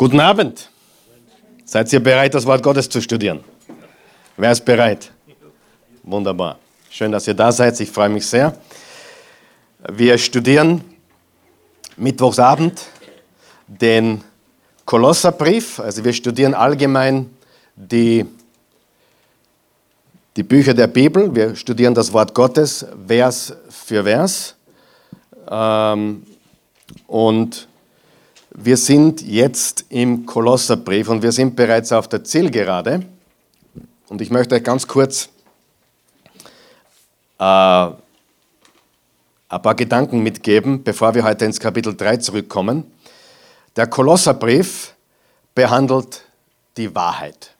Guten Abend. Seid ihr bereit, das Wort Gottes zu studieren? Wer ist bereit? Wunderbar. Schön, dass ihr da seid. Ich freue mich sehr. Wir studieren Mittwochsabend den Kolosserbrief. Also wir studieren allgemein die, die Bücher der Bibel. Wir studieren das Wort Gottes Vers für Vers. Ähm, und wir sind jetzt im Kolosserbrief und wir sind bereits auf der Zielgerade. Und ich möchte euch ganz kurz äh, ein paar Gedanken mitgeben, bevor wir heute ins Kapitel 3 zurückkommen. Der Kolosserbrief behandelt die Wahrheit.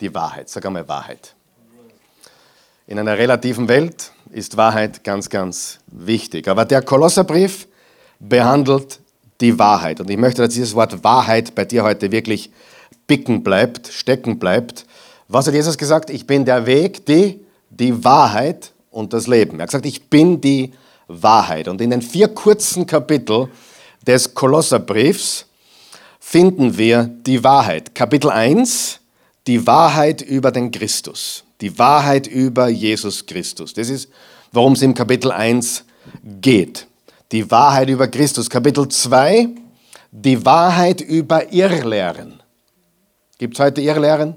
Die Wahrheit, sag einmal Wahrheit. In einer relativen Welt ist Wahrheit ganz, ganz wichtig. Aber der Kolosserbrief behandelt die Wahrheit. Und ich möchte, dass dieses Wort Wahrheit bei dir heute wirklich bicken bleibt, stecken bleibt. Was hat Jesus gesagt? Ich bin der Weg, die, die Wahrheit und das Leben. Er hat gesagt, ich bin die Wahrheit. Und in den vier kurzen Kapiteln des Kolosserbriefs finden wir die Wahrheit. Kapitel 1, die Wahrheit über den Christus. Die Wahrheit über Jesus Christus. Das ist, worum es im Kapitel 1 geht die Wahrheit über Christus. Kapitel 2, die Wahrheit über Irrlehren. Gibt es heute Irrlehren?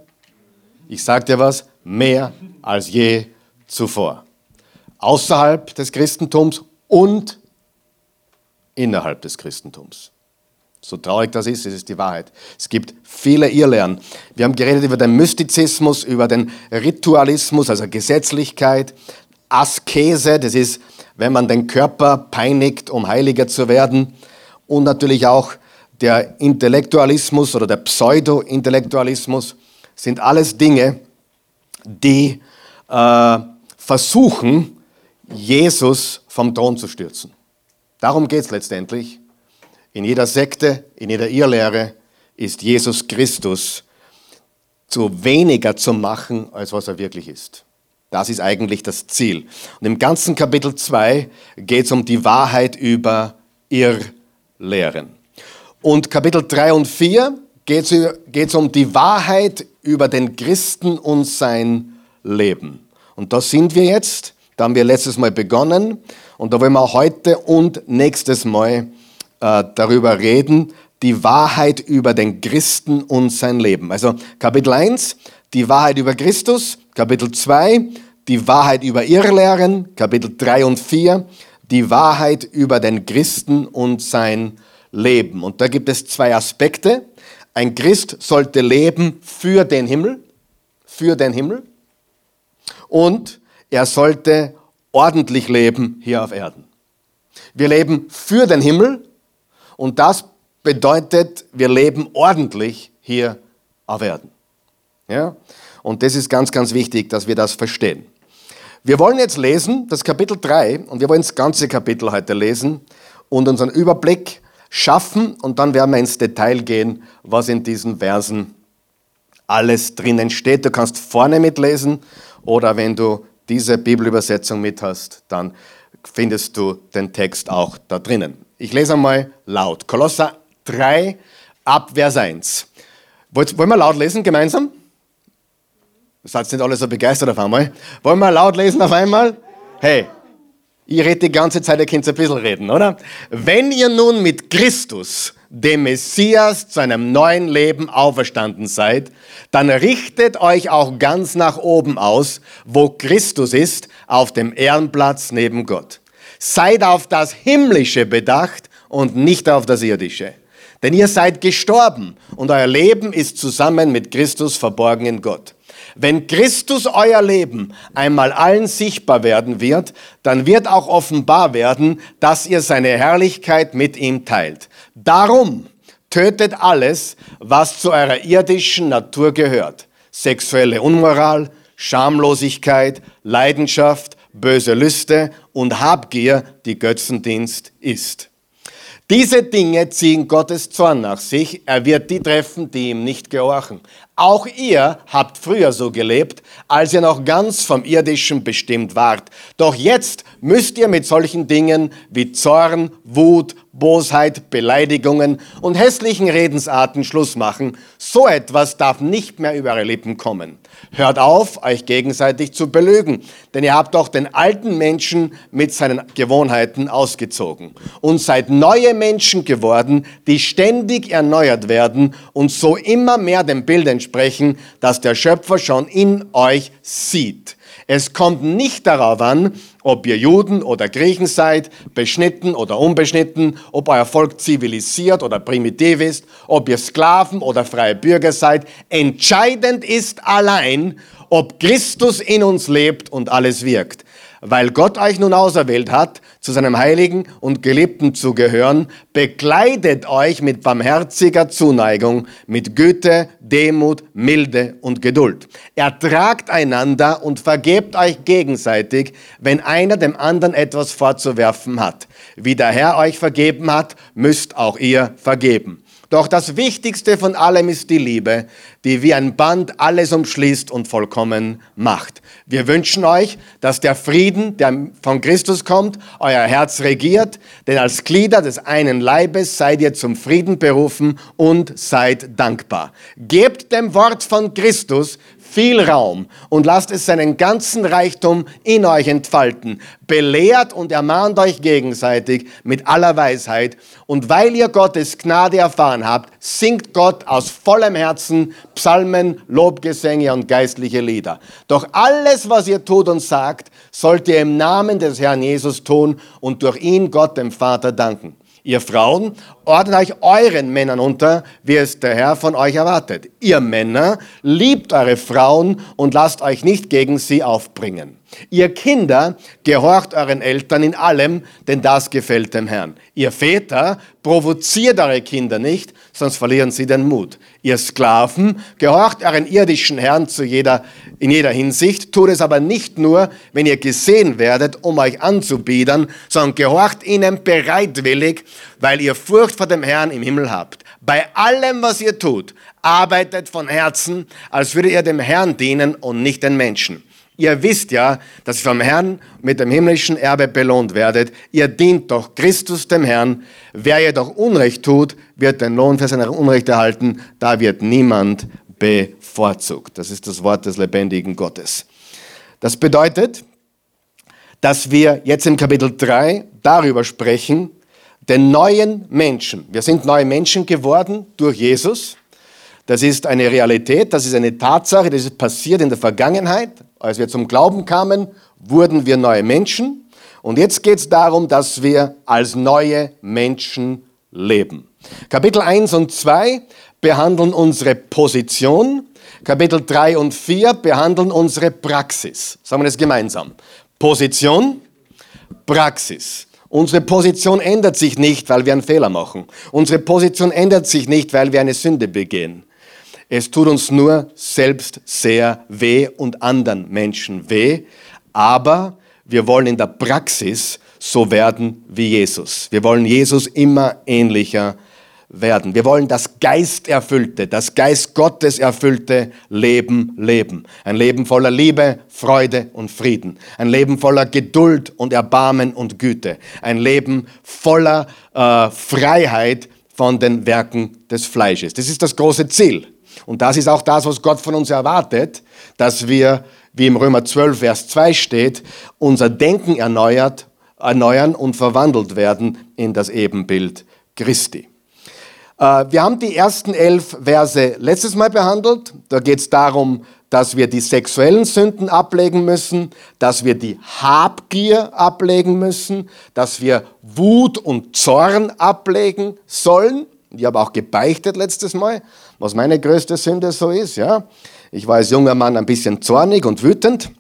Ich sage dir was, mehr als je zuvor. Außerhalb des Christentums und innerhalb des Christentums. So traurig das ist, es ist die Wahrheit. Es gibt viele Irrlehren. Wir haben geredet über den Mystizismus, über den Ritualismus, also Gesetzlichkeit, Askese, das ist wenn man den Körper peinigt, um heiliger zu werden. Und natürlich auch der Intellektualismus oder der Pseudo-Intellektualismus sind alles Dinge, die äh, versuchen, Jesus vom Thron zu stürzen. Darum geht es letztendlich. In jeder Sekte, in jeder Irrlehre ist Jesus Christus zu weniger zu machen, als was er wirklich ist. Das ist eigentlich das Ziel. Und im ganzen Kapitel 2 geht es um die Wahrheit über Irrlehren. Und Kapitel 3 und 4 geht es um die Wahrheit über den Christen und sein Leben. Und da sind wir jetzt, da haben wir letztes Mal begonnen und da wollen wir heute und nächstes Mal äh, darüber reden, die Wahrheit über den Christen und sein Leben. Also Kapitel 1, die Wahrheit über Christus, Kapitel 2, die Wahrheit über Irrlehren, Kapitel 3 und 4, die Wahrheit über den Christen und sein Leben. Und da gibt es zwei Aspekte. Ein Christ sollte leben für den Himmel, für den Himmel. Und er sollte ordentlich leben hier auf Erden. Wir leben für den Himmel und das bedeutet, wir leben ordentlich hier auf Erden. Ja? Und das ist ganz, ganz wichtig, dass wir das verstehen. Wir wollen jetzt lesen, das Kapitel 3, und wir wollen das ganze Kapitel heute lesen und unseren Überblick schaffen und dann werden wir ins Detail gehen, was in diesen Versen alles drinnen steht. Du kannst vorne mitlesen oder wenn du diese Bibelübersetzung mit hast, dann findest du den Text auch da drinnen. Ich lese einmal laut. Kolosser 3 ab Vers 1. Wollen wir laut lesen gemeinsam? Seid nicht alle so begeistert auf einmal? Wollen wir laut lesen auf einmal? Hey, ich rede die ganze Zeit, ihr könnt ein bisschen reden, oder? Wenn ihr nun mit Christus, dem Messias, zu einem neuen Leben auferstanden seid, dann richtet euch auch ganz nach oben aus, wo Christus ist, auf dem Ehrenplatz neben Gott. Seid auf das Himmlische bedacht und nicht auf das Irdische. Denn ihr seid gestorben und euer Leben ist zusammen mit Christus verborgen in Gott. Wenn Christus euer Leben einmal allen sichtbar werden wird, dann wird auch offenbar werden, dass ihr seine Herrlichkeit mit ihm teilt. Darum tötet alles, was zu eurer irdischen Natur gehört. Sexuelle Unmoral, Schamlosigkeit, Leidenschaft, böse Lüste und Habgier, die Götzendienst ist. Diese Dinge ziehen Gottes Zorn nach sich. Er wird die treffen, die ihm nicht gehorchen. Auch ihr habt früher so gelebt, als ihr noch ganz vom Irdischen bestimmt wart. Doch jetzt müsst ihr mit solchen Dingen wie Zorn, Wut, Bosheit, Beleidigungen und hässlichen Redensarten Schluss machen. So etwas darf nicht mehr über eure Lippen kommen. Hört auf, euch gegenseitig zu belügen, denn ihr habt doch den alten Menschen mit seinen Gewohnheiten ausgezogen und seid neue Menschen geworden, die ständig erneuert werden und so immer mehr dem Bild entsprechen, das der Schöpfer schon in euch sieht. Es kommt nicht darauf an, ob ihr Juden oder Griechen seid, beschnitten oder unbeschnitten, ob euer Volk zivilisiert oder primitiv ist, ob ihr Sklaven oder freie Bürger seid. Entscheidend ist allein, ob Christus in uns lebt und alles wirkt. Weil Gott euch nun auserwählt hat, zu seinem Heiligen und Geliebten zu gehören, bekleidet euch mit barmherziger Zuneigung, mit Güte, Demut, Milde und Geduld. Ertragt einander und vergebt euch gegenseitig, wenn einer dem anderen etwas vorzuwerfen hat. Wie der Herr euch vergeben hat, müsst auch ihr vergeben. Doch das Wichtigste von allem ist die Liebe, die wie ein Band alles umschließt und vollkommen macht. Wir wünschen euch, dass der Frieden, der von Christus kommt, euer Herz regiert, denn als Glieder des einen Leibes seid ihr zum Frieden berufen und seid dankbar. Gebt dem Wort von Christus viel Raum und lasst es seinen ganzen Reichtum in euch entfalten. Belehrt und ermahnt euch gegenseitig mit aller Weisheit. Und weil ihr Gottes Gnade erfahren habt, singt Gott aus vollem Herzen Psalmen, Lobgesänge und geistliche Lieder. Doch alles, was ihr tut und sagt, sollt ihr im Namen des Herrn Jesus tun und durch ihn Gott dem Vater danken. Ihr Frauen, ordnet euch euren Männern unter, wie es der Herr von euch erwartet. Ihr Männer, liebt eure Frauen und lasst euch nicht gegen sie aufbringen. Ihr Kinder, gehorcht euren Eltern in allem, denn das gefällt dem Herrn. Ihr Väter, provoziert eure Kinder nicht, sonst verlieren sie den Mut. Ihr Sklaven, gehorcht euren irdischen Herrn zu jeder, in jeder Hinsicht, tut es aber nicht nur, wenn ihr gesehen werdet, um euch anzubiedern, sondern gehorcht ihnen bereitwillig, weil ihr Furcht vor dem Herrn im Himmel habt. Bei allem, was ihr tut, arbeitet von Herzen, als würdet ihr dem Herrn dienen und nicht den Menschen. Ihr wisst ja, dass ihr vom Herrn mit dem himmlischen Erbe belohnt werdet. Ihr dient doch Christus dem Herrn. Wer jedoch Unrecht tut, wird den Lohn für sein Unrecht erhalten. Da wird niemand bevorzugt. Das ist das Wort des lebendigen Gottes. Das bedeutet, dass wir jetzt im Kapitel 3 darüber sprechen, den neuen Menschen. Wir sind neue Menschen geworden durch Jesus. Das ist eine Realität, das ist eine Tatsache, das ist passiert in der Vergangenheit. Als wir zum Glauben kamen, wurden wir neue Menschen. Und jetzt geht es darum, dass wir als neue Menschen leben. Kapitel 1 und 2 behandeln unsere Position. Kapitel 3 und 4 behandeln unsere Praxis. Sagen wir das gemeinsam. Position, Praxis. Unsere Position ändert sich nicht, weil wir einen Fehler machen. Unsere Position ändert sich nicht, weil wir eine Sünde begehen. Es tut uns nur selbst sehr weh und anderen Menschen weh, aber wir wollen in der Praxis so werden wie Jesus. Wir wollen Jesus immer ähnlicher werden. Wir wollen das Geisterfüllte, das Geist Gottes erfüllte Leben leben. Ein Leben voller Liebe, Freude und Frieden. Ein Leben voller Geduld und Erbarmen und Güte. Ein Leben voller äh, Freiheit von den Werken des Fleisches. Das ist das große Ziel. Und das ist auch das, was Gott von uns erwartet, dass wir, wie im Römer 12, Vers 2 steht, unser Denken erneuert, erneuern und verwandelt werden in das Ebenbild Christi. Äh, wir haben die ersten elf Verse letztes Mal behandelt. Da geht es darum, dass wir die sexuellen Sünden ablegen müssen, dass wir die Habgier ablegen müssen, dass wir Wut und Zorn ablegen sollen. Ich habe auch gebeichtet letztes Mal, was meine größte Sünde so ist. Ja? Ich war als junger Mann ein bisschen zornig und wütend.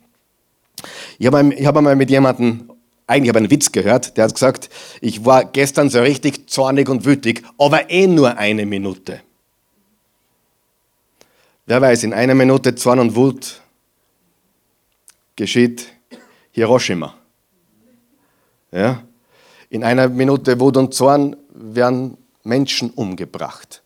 Ich habe hab einmal mit jemandem eigentlich habe ich einen Witz gehört, der hat gesagt, ich war gestern so richtig zornig und wütig, aber eh nur eine Minute. Wer weiß, in einer Minute Zorn und Wut geschieht Hiroshima. Ja? In einer Minute Wut und Zorn werden Menschen umgebracht.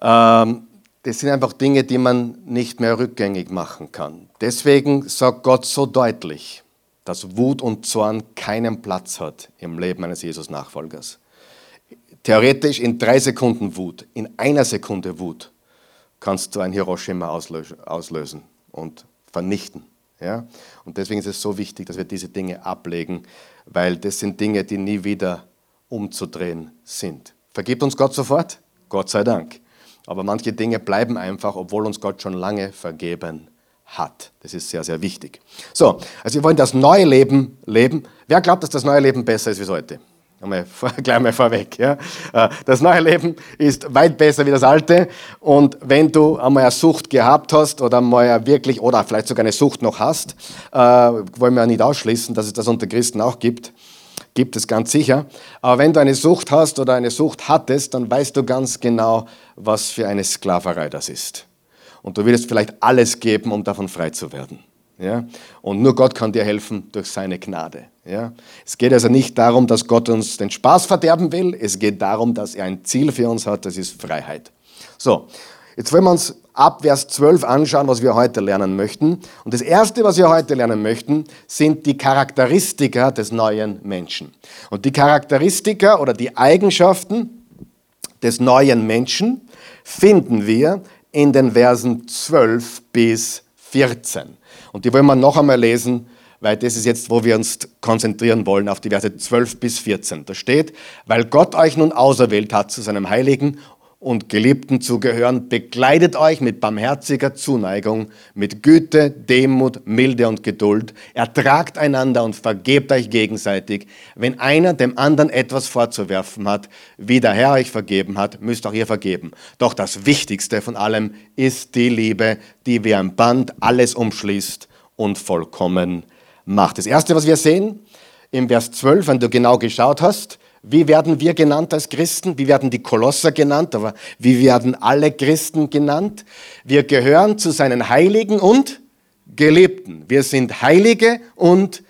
Ähm, das sind einfach Dinge, die man nicht mehr rückgängig machen kann. Deswegen sagt Gott so deutlich, dass Wut und Zorn keinen Platz hat im Leben eines Jesus-Nachfolgers. Theoretisch in drei Sekunden Wut, in einer Sekunde Wut, kannst du ein Hiroshima auslösen und vernichten. Ja? Und deswegen ist es so wichtig, dass wir diese Dinge ablegen, weil das sind Dinge, die nie wieder umzudrehen sind. Vergibt uns Gott sofort? Gott sei Dank. Aber manche Dinge bleiben einfach, obwohl uns Gott schon lange vergeben hat. Das ist sehr, sehr wichtig. So, also wir wollen das neue Leben leben. Wer glaubt, dass das neue Leben besser ist wie alte? Einmal, gleich mal vorweg. Ja. Äh, das neue Leben ist weit besser wie das alte. Und wenn du einmal eine Sucht gehabt hast oder mal wirklich, oder vielleicht sogar eine Sucht noch hast, äh, wollen wir ja nicht ausschließen, dass es das unter Christen auch gibt, gibt es ganz sicher. Aber wenn du eine Sucht hast oder eine Sucht hattest, dann weißt du ganz genau, was für eine Sklaverei das ist. Und du würdest vielleicht alles geben, um davon frei zu werden. Ja? Und nur Gott kann dir helfen durch seine Gnade. Ja? Es geht also nicht darum, dass Gott uns den Spaß verderben will. Es geht darum, dass er ein Ziel für uns hat, das ist Freiheit. So, jetzt wollen wir uns ab Vers 12 anschauen, was wir heute lernen möchten. Und das Erste, was wir heute lernen möchten, sind die Charakteristika des neuen Menschen. Und die Charakteristika oder die Eigenschaften des neuen Menschen finden wir in den Versen 12 bis 14. Und die wollen wir noch einmal lesen, weil das ist jetzt, wo wir uns konzentrieren wollen, auf die Verse 12 bis 14. Da steht, weil Gott euch nun auserwählt hat zu seinem heiligen und Geliebten zu gehören, bekleidet euch mit barmherziger Zuneigung, mit Güte, Demut, Milde und Geduld, ertragt einander und vergebt euch gegenseitig. Wenn einer dem anderen etwas vorzuwerfen hat, wie der Herr euch vergeben hat, müsst auch ihr vergeben. Doch das Wichtigste von allem ist die Liebe, die wie ein Band alles umschließt und vollkommen macht. Das Erste, was wir sehen, im Vers 12, wenn du genau geschaut hast, wie werden wir genannt als Christen? Wie werden die Kolosser genannt? Aber wie werden alle Christen genannt? Wir gehören zu seinen Heiligen und Geliebten. Wir sind Heilige und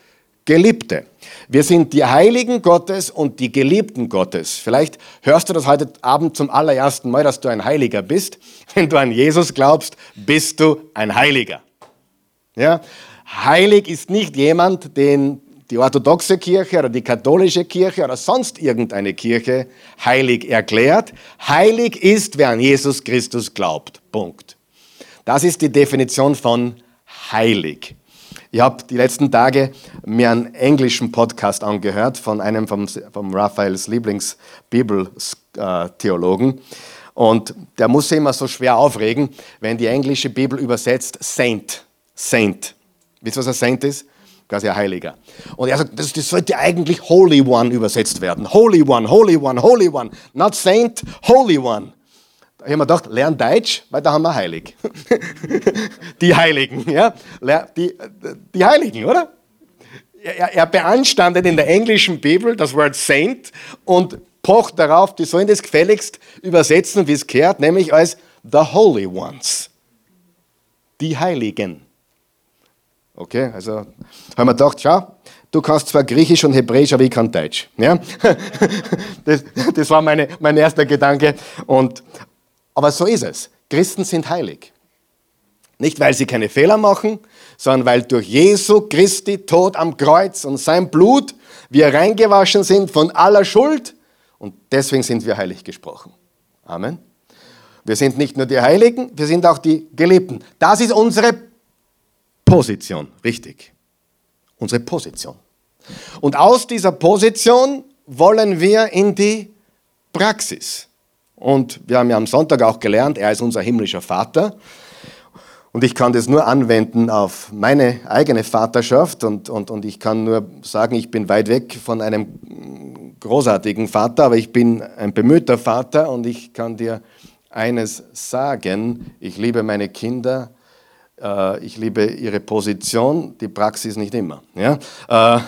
Geliebte. Wir sind die Heiligen Gottes und die Geliebten Gottes. Vielleicht hörst du das heute Abend zum allerersten Mal, dass du ein Heiliger bist. Wenn du an Jesus glaubst, bist du ein Heiliger. Ja? Heilig ist nicht jemand, den die orthodoxe Kirche oder die katholische Kirche oder sonst irgendeine Kirche heilig erklärt. Heilig ist, wer an Jesus Christus glaubt. Punkt. Das ist die Definition von heilig. Ich habe die letzten Tage mir einen englischen Podcast angehört von einem vom, vom Raphaels Lieblingsbibeltheologen. Und der muss sich immer so schwer aufregen, wenn die englische Bibel übersetzt Saint. Saint. Wisst ihr, was ein Saint ist? Quasi ein Heiliger. Und er sagt, das, das, sollte eigentlich Holy One übersetzt werden. Holy One, Holy One, Holy One. Not Saint, Holy One. Da habe ich mir gedacht, lern Deutsch, weil da haben wir heilig. die Heiligen, ja. Die, die Heiligen, oder? Er, er beanstandet in der englischen Bibel das Wort Saint und pocht darauf, die sollen das gefälligst übersetzen, wie es gehört, nämlich als the Holy Ones. Die Heiligen. Okay, also haben wir gedacht, schau, du kannst zwar Griechisch und Hebräisch, aber ich kann Deutsch. Ja? Das, das war meine, mein erster Gedanke. Und, aber so ist es. Christen sind heilig. Nicht, weil sie keine Fehler machen, sondern weil durch Jesu Christi Tod am Kreuz und sein Blut wir reingewaschen sind von aller Schuld und deswegen sind wir heilig gesprochen. Amen. Wir sind nicht nur die Heiligen, wir sind auch die Geliebten. Das ist unsere Position, richtig. Unsere Position. Und aus dieser Position wollen wir in die Praxis. Und wir haben ja am Sonntag auch gelernt, er ist unser himmlischer Vater. Und ich kann das nur anwenden auf meine eigene Vaterschaft und, und, und ich kann nur sagen, ich bin weit weg von einem großartigen Vater, aber ich bin ein bemühter Vater und ich kann dir eines sagen, ich liebe meine Kinder ich liebe ihre Position, die Praxis nicht immer. Ja? Äh,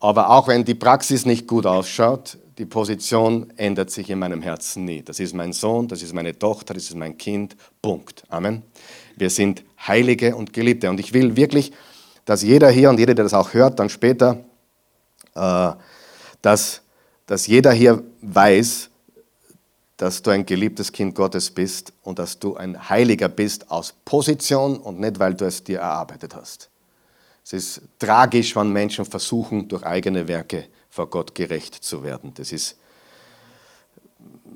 aber auch wenn die Praxis nicht gut ausschaut, die Position ändert sich in meinem Herzen nie. Das ist mein Sohn, das ist meine Tochter, das ist mein Kind. Punkt. Amen. Wir sind Heilige und Geliebte. Und ich will wirklich, dass jeder hier und jeder, der das auch hört, dann später, äh, dass, dass jeder hier weiß, dass du ein geliebtes Kind Gottes bist und dass du ein Heiliger bist aus Position und nicht, weil du es dir erarbeitet hast. Es ist tragisch, wenn Menschen versuchen, durch eigene Werke vor Gott gerecht zu werden. Das ist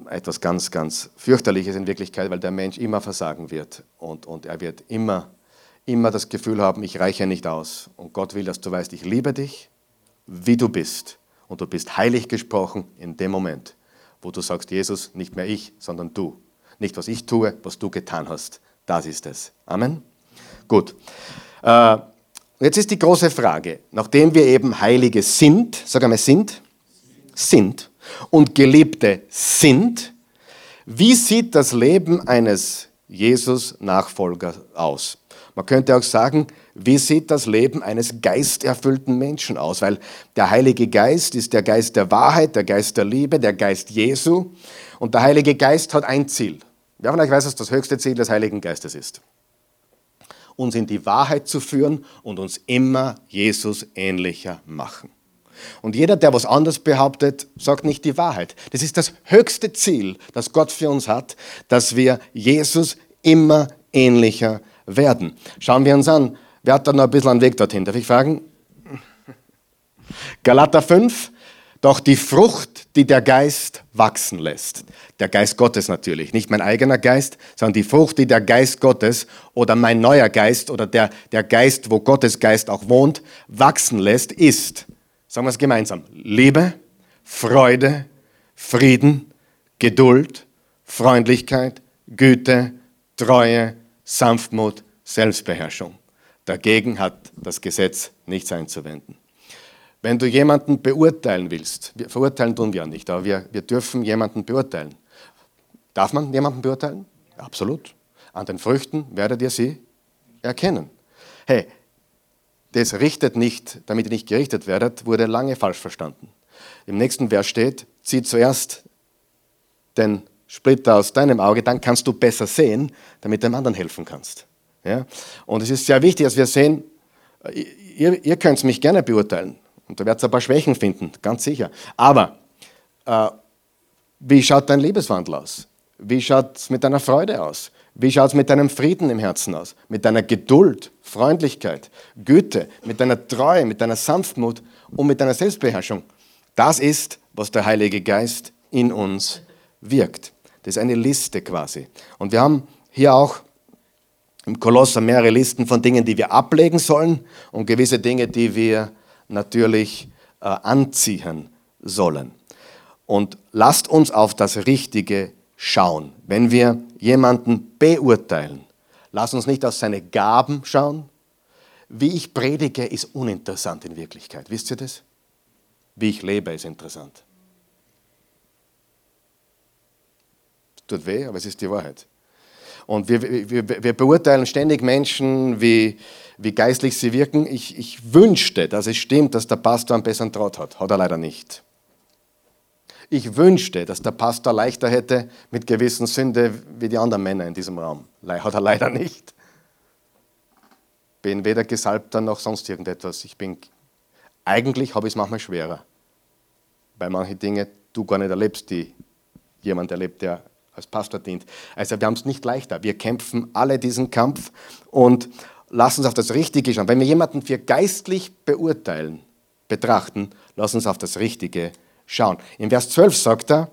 etwas ganz, ganz fürchterliches in Wirklichkeit, weil der Mensch immer versagen wird und, und er wird immer, immer das Gefühl haben, ich reiche nicht aus. Und Gott will, dass du weißt, ich liebe dich, wie du bist. Und du bist heilig gesprochen in dem Moment, wo du sagst, Jesus, nicht mehr ich, sondern du. Nicht, was ich tue, was du getan hast. Das ist es. Amen. Gut. Äh, jetzt ist die große Frage, nachdem wir eben Heilige sind, sag einmal sind, sind und Geliebte sind, wie sieht das Leben eines Jesus-Nachfolgers aus? Man könnte auch sagen, wie sieht das Leben eines geisterfüllten Menschen aus? Weil der Heilige Geist ist der Geist der Wahrheit, der Geist der Liebe, der Geist Jesu. Und der Heilige Geist hat ein Ziel. Wer von euch weiß, was das höchste Ziel des Heiligen Geistes ist? Uns in die Wahrheit zu führen und uns immer Jesus ähnlicher machen. Und jeder, der was anderes behauptet, sagt nicht die Wahrheit. Das ist das höchste Ziel, das Gott für uns hat, dass wir Jesus immer ähnlicher werden. Schauen wir uns an, wer hat da noch ein bisschen einen Weg dorthin? Darf ich fragen? Galater 5, doch die Frucht, die der Geist wachsen lässt, der Geist Gottes natürlich, nicht mein eigener Geist, sondern die Frucht, die der Geist Gottes oder mein neuer Geist oder der, der Geist, wo Gottes Geist auch wohnt, wachsen lässt, ist, sagen wir es gemeinsam, Liebe, Freude, Frieden, Geduld, Freundlichkeit, Güte, Treue, Sanftmut, Selbstbeherrschung. Dagegen hat das Gesetz nichts einzuwenden. Wenn du jemanden beurteilen willst, wir verurteilen tun wir nicht, aber wir, wir dürfen jemanden beurteilen. Darf man jemanden beurteilen? Absolut. An den Früchten werdet ihr sie erkennen. Hey, das richtet nicht, damit ihr nicht gerichtet werdet, wurde lange falsch verstanden. Im nächsten Vers steht, zieh zuerst den Splitter aus deinem Auge, dann kannst du besser sehen, damit dem anderen helfen kannst. Ja? Und es ist sehr wichtig, dass wir sehen, ihr, ihr könnt mich gerne beurteilen. Und da werdet ihr ein paar Schwächen finden, ganz sicher. Aber äh, wie schaut dein Lebenswandel aus? Wie schaut es mit deiner Freude aus? Wie schaut es mit deinem Frieden im Herzen aus? Mit deiner Geduld, Freundlichkeit, Güte, mit deiner Treue, mit deiner Sanftmut und mit deiner Selbstbeherrschung? Das ist, was der Heilige Geist in uns wirkt. Das ist eine Liste quasi. Und wir haben hier auch im Kolosser mehrere Listen von Dingen, die wir ablegen sollen und gewisse Dinge, die wir natürlich äh, anziehen sollen. Und lasst uns auf das Richtige schauen. Wenn wir jemanden beurteilen, lasst uns nicht auf seine Gaben schauen. Wie ich predige, ist uninteressant in Wirklichkeit. Wisst ihr das? Wie ich lebe, ist interessant. Es tut weh, aber es ist die Wahrheit. Und wir, wir, wir beurteilen ständig Menschen, wie, wie geistlich sie wirken. Ich, ich wünschte, dass es stimmt, dass der Pastor einen besseren Traut hat. Hat er leider nicht. Ich wünschte, dass der Pastor leichter hätte mit gewissen Sünde wie die anderen Männer in diesem Raum. Hat er leider nicht. Bin weder Gesalbter noch sonst irgendetwas. Ich bin, eigentlich habe ich es manchmal schwerer, weil manche Dinge du gar nicht erlebst, die jemand erlebt, der als Pastor dient. Also wir haben es nicht leichter. Wir kämpfen alle diesen Kampf und lass uns auf das Richtige schauen. Wenn wir jemanden für geistlich beurteilen, betrachten, lass uns auf das Richtige schauen. In Vers 12 sagt er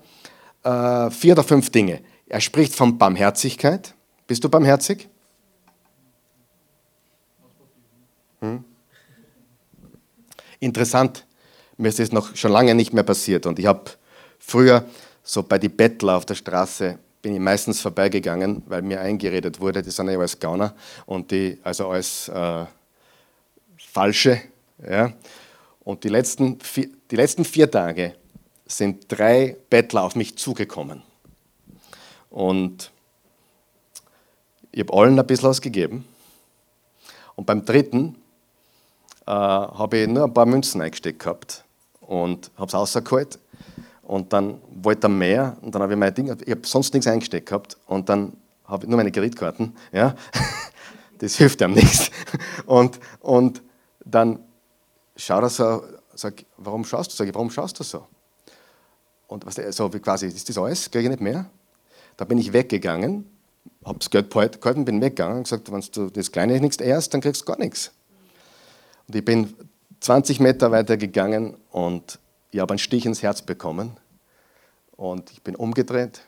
äh, vier oder fünf Dinge. Er spricht von Barmherzigkeit. Bist du barmherzig? Hm? Interessant, mir ist das noch schon lange nicht mehr passiert und ich habe früher so bei den Bettler auf der Straße bin ich meistens vorbeigegangen, weil mir eingeredet wurde, die sind ja alles Gauner und die, also alles äh, Falsche. Ja. Und die letzten, vier, die letzten vier Tage sind drei Bettler auf mich zugekommen. Und ich habe allen ein bisschen was gegeben. Und beim dritten äh, habe ich nur ein paar Münzen eingesteckt gehabt und habe es rausgeholt und dann wollte er mehr und dann habe ich mein Ding, ich habe sonst nichts eingesteckt gehabt und dann habe ich nur meine Kreditkarten, ja, das hilft ihm nichts. Und, und dann schaut er so, sag, warum schaust du? Ich, warum schaust du so? Und was, so wie quasi, ist das alles? Kriege ich nicht mehr? Da bin ich weggegangen, habe das Geld gehalten, bin weggegangen und gesagt, wenn du das Kleine nichts ehrst, dann kriegst du gar nichts. Und ich bin 20 Meter weiter gegangen und ich habe einen Stich ins Herz bekommen. Und ich bin umgedreht,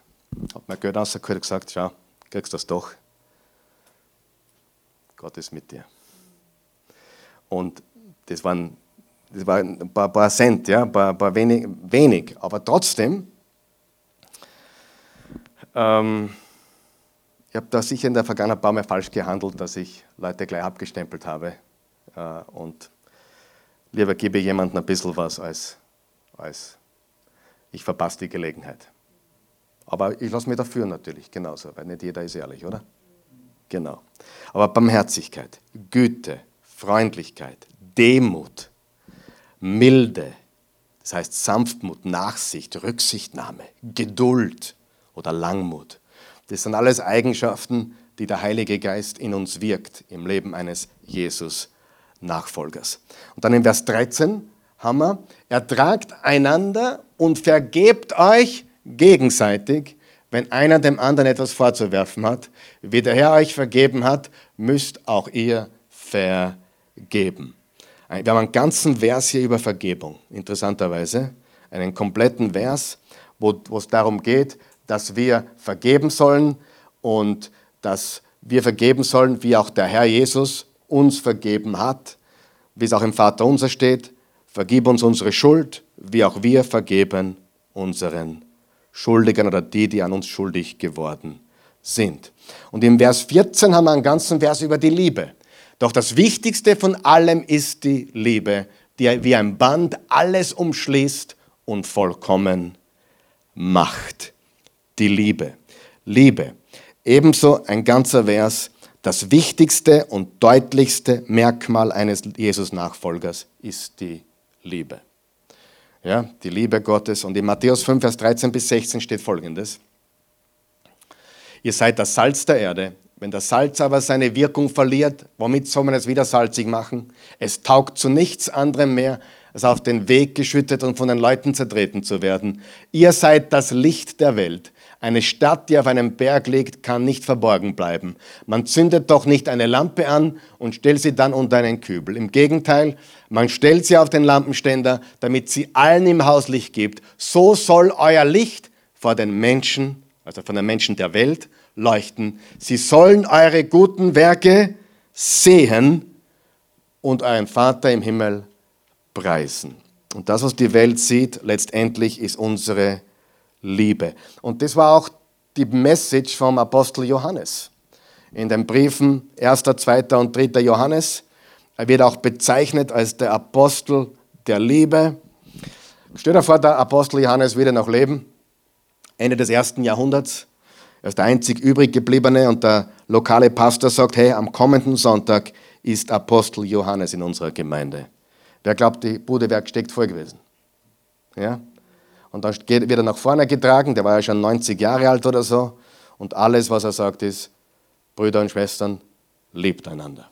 habe mir Geld rausgeholt und gesagt, schau, kriegst das doch. Gott ist mit dir. Und das waren, das waren ein paar, paar Cent, ja, ein paar, paar wenig, wenig, aber trotzdem, ähm, ich habe da sicher in der Vergangenheit ein paar Mal falsch gehandelt, dass ich Leute gleich abgestempelt habe. Äh, und lieber gebe jemandem ein bisschen was, als, als ich verpasse die Gelegenheit. Aber ich lasse mich dafür natürlich genauso, weil nicht jeder ist ehrlich, oder? Genau. Aber Barmherzigkeit, Güte, Freundlichkeit, Demut, Milde, das heißt Sanftmut, Nachsicht, Rücksichtnahme, Geduld oder Langmut. Das sind alles Eigenschaften, die der Heilige Geist in uns wirkt im Leben eines Jesus-Nachfolgers. Und dann in Vers 13 wir, ertragt einander und vergebt euch gegenseitig, wenn einer dem anderen etwas vorzuwerfen hat. Wie der Herr euch vergeben hat, müsst auch ihr vergeben. Wir haben einen ganzen Vers hier über Vergebung, interessanterweise. Einen kompletten Vers, wo, wo es darum geht, dass wir vergeben sollen und dass wir vergeben sollen, wie auch der Herr Jesus uns vergeben hat, wie es auch im Vater unser steht. Vergib uns unsere Schuld, wie auch wir vergeben unseren Schuldigen oder die, die an uns schuldig geworden sind. Und im Vers 14 haben wir einen ganzen Vers über die Liebe. Doch das Wichtigste von allem ist die Liebe, die wie ein Band alles umschließt und vollkommen macht. Die Liebe. Liebe. Ebenso ein ganzer Vers. Das wichtigste und deutlichste Merkmal eines Jesus-Nachfolgers ist die Liebe. Ja, die Liebe Gottes. Und in Matthäus 5, Vers 13 bis 16 steht folgendes. Ihr seid das Salz der Erde. Wenn das Salz aber seine Wirkung verliert, womit soll man es wieder salzig machen? Es taugt zu nichts anderem mehr, als auf den Weg geschüttet und von den Leuten zertreten zu werden. Ihr seid das Licht der Welt. Eine Stadt, die auf einem Berg liegt, kann nicht verborgen bleiben. Man zündet doch nicht eine Lampe an und stellt sie dann unter einen Kübel. Im Gegenteil, man stellt sie auf den Lampenständer, damit sie allen im Haus Licht gibt. So soll euer Licht vor den Menschen, also von den Menschen der Welt, leuchten. Sie sollen eure guten Werke sehen und euren Vater im Himmel preisen. Und das, was die Welt sieht, letztendlich ist unsere Liebe. Und das war auch die Message vom Apostel Johannes. In den Briefen 1., 2. und 3. Johannes. Er wird auch bezeichnet als der Apostel der Liebe. Stell dir vor, der Apostel Johannes würde noch leben, Ende des ersten Jahrhunderts. Er ist der einzig übrig gebliebene und der lokale Pastor sagt, hey, am kommenden Sonntag ist Apostel Johannes in unserer Gemeinde. Wer glaubt, die Bude wäre gesteckt voll gewesen? Ja? Und dann wird er nach vorne getragen, der war ja schon 90 Jahre alt oder so. Und alles, was er sagt, ist, Brüder und Schwestern, lebt einander.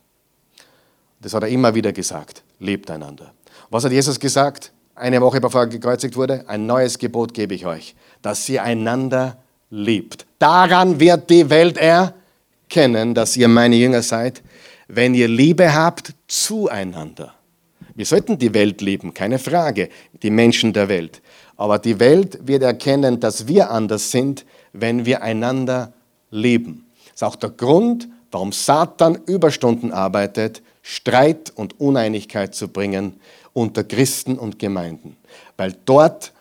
Das hat er immer wieder gesagt, lebt einander. Was hat Jesus gesagt? Eine Woche bevor er gekreuzigt wurde, ein neues Gebot gebe ich euch, dass ihr einander liebt. Daran wird die Welt erkennen, dass ihr meine Jünger seid, wenn ihr Liebe habt zueinander. Wir sollten die Welt lieben, keine Frage, die Menschen der Welt. Aber die Welt wird erkennen, dass wir anders sind, wenn wir einander lieben. Das ist auch der Grund, warum Satan Überstunden arbeitet, Streit und Uneinigkeit zu bringen unter Christen und Gemeinden. Weil dort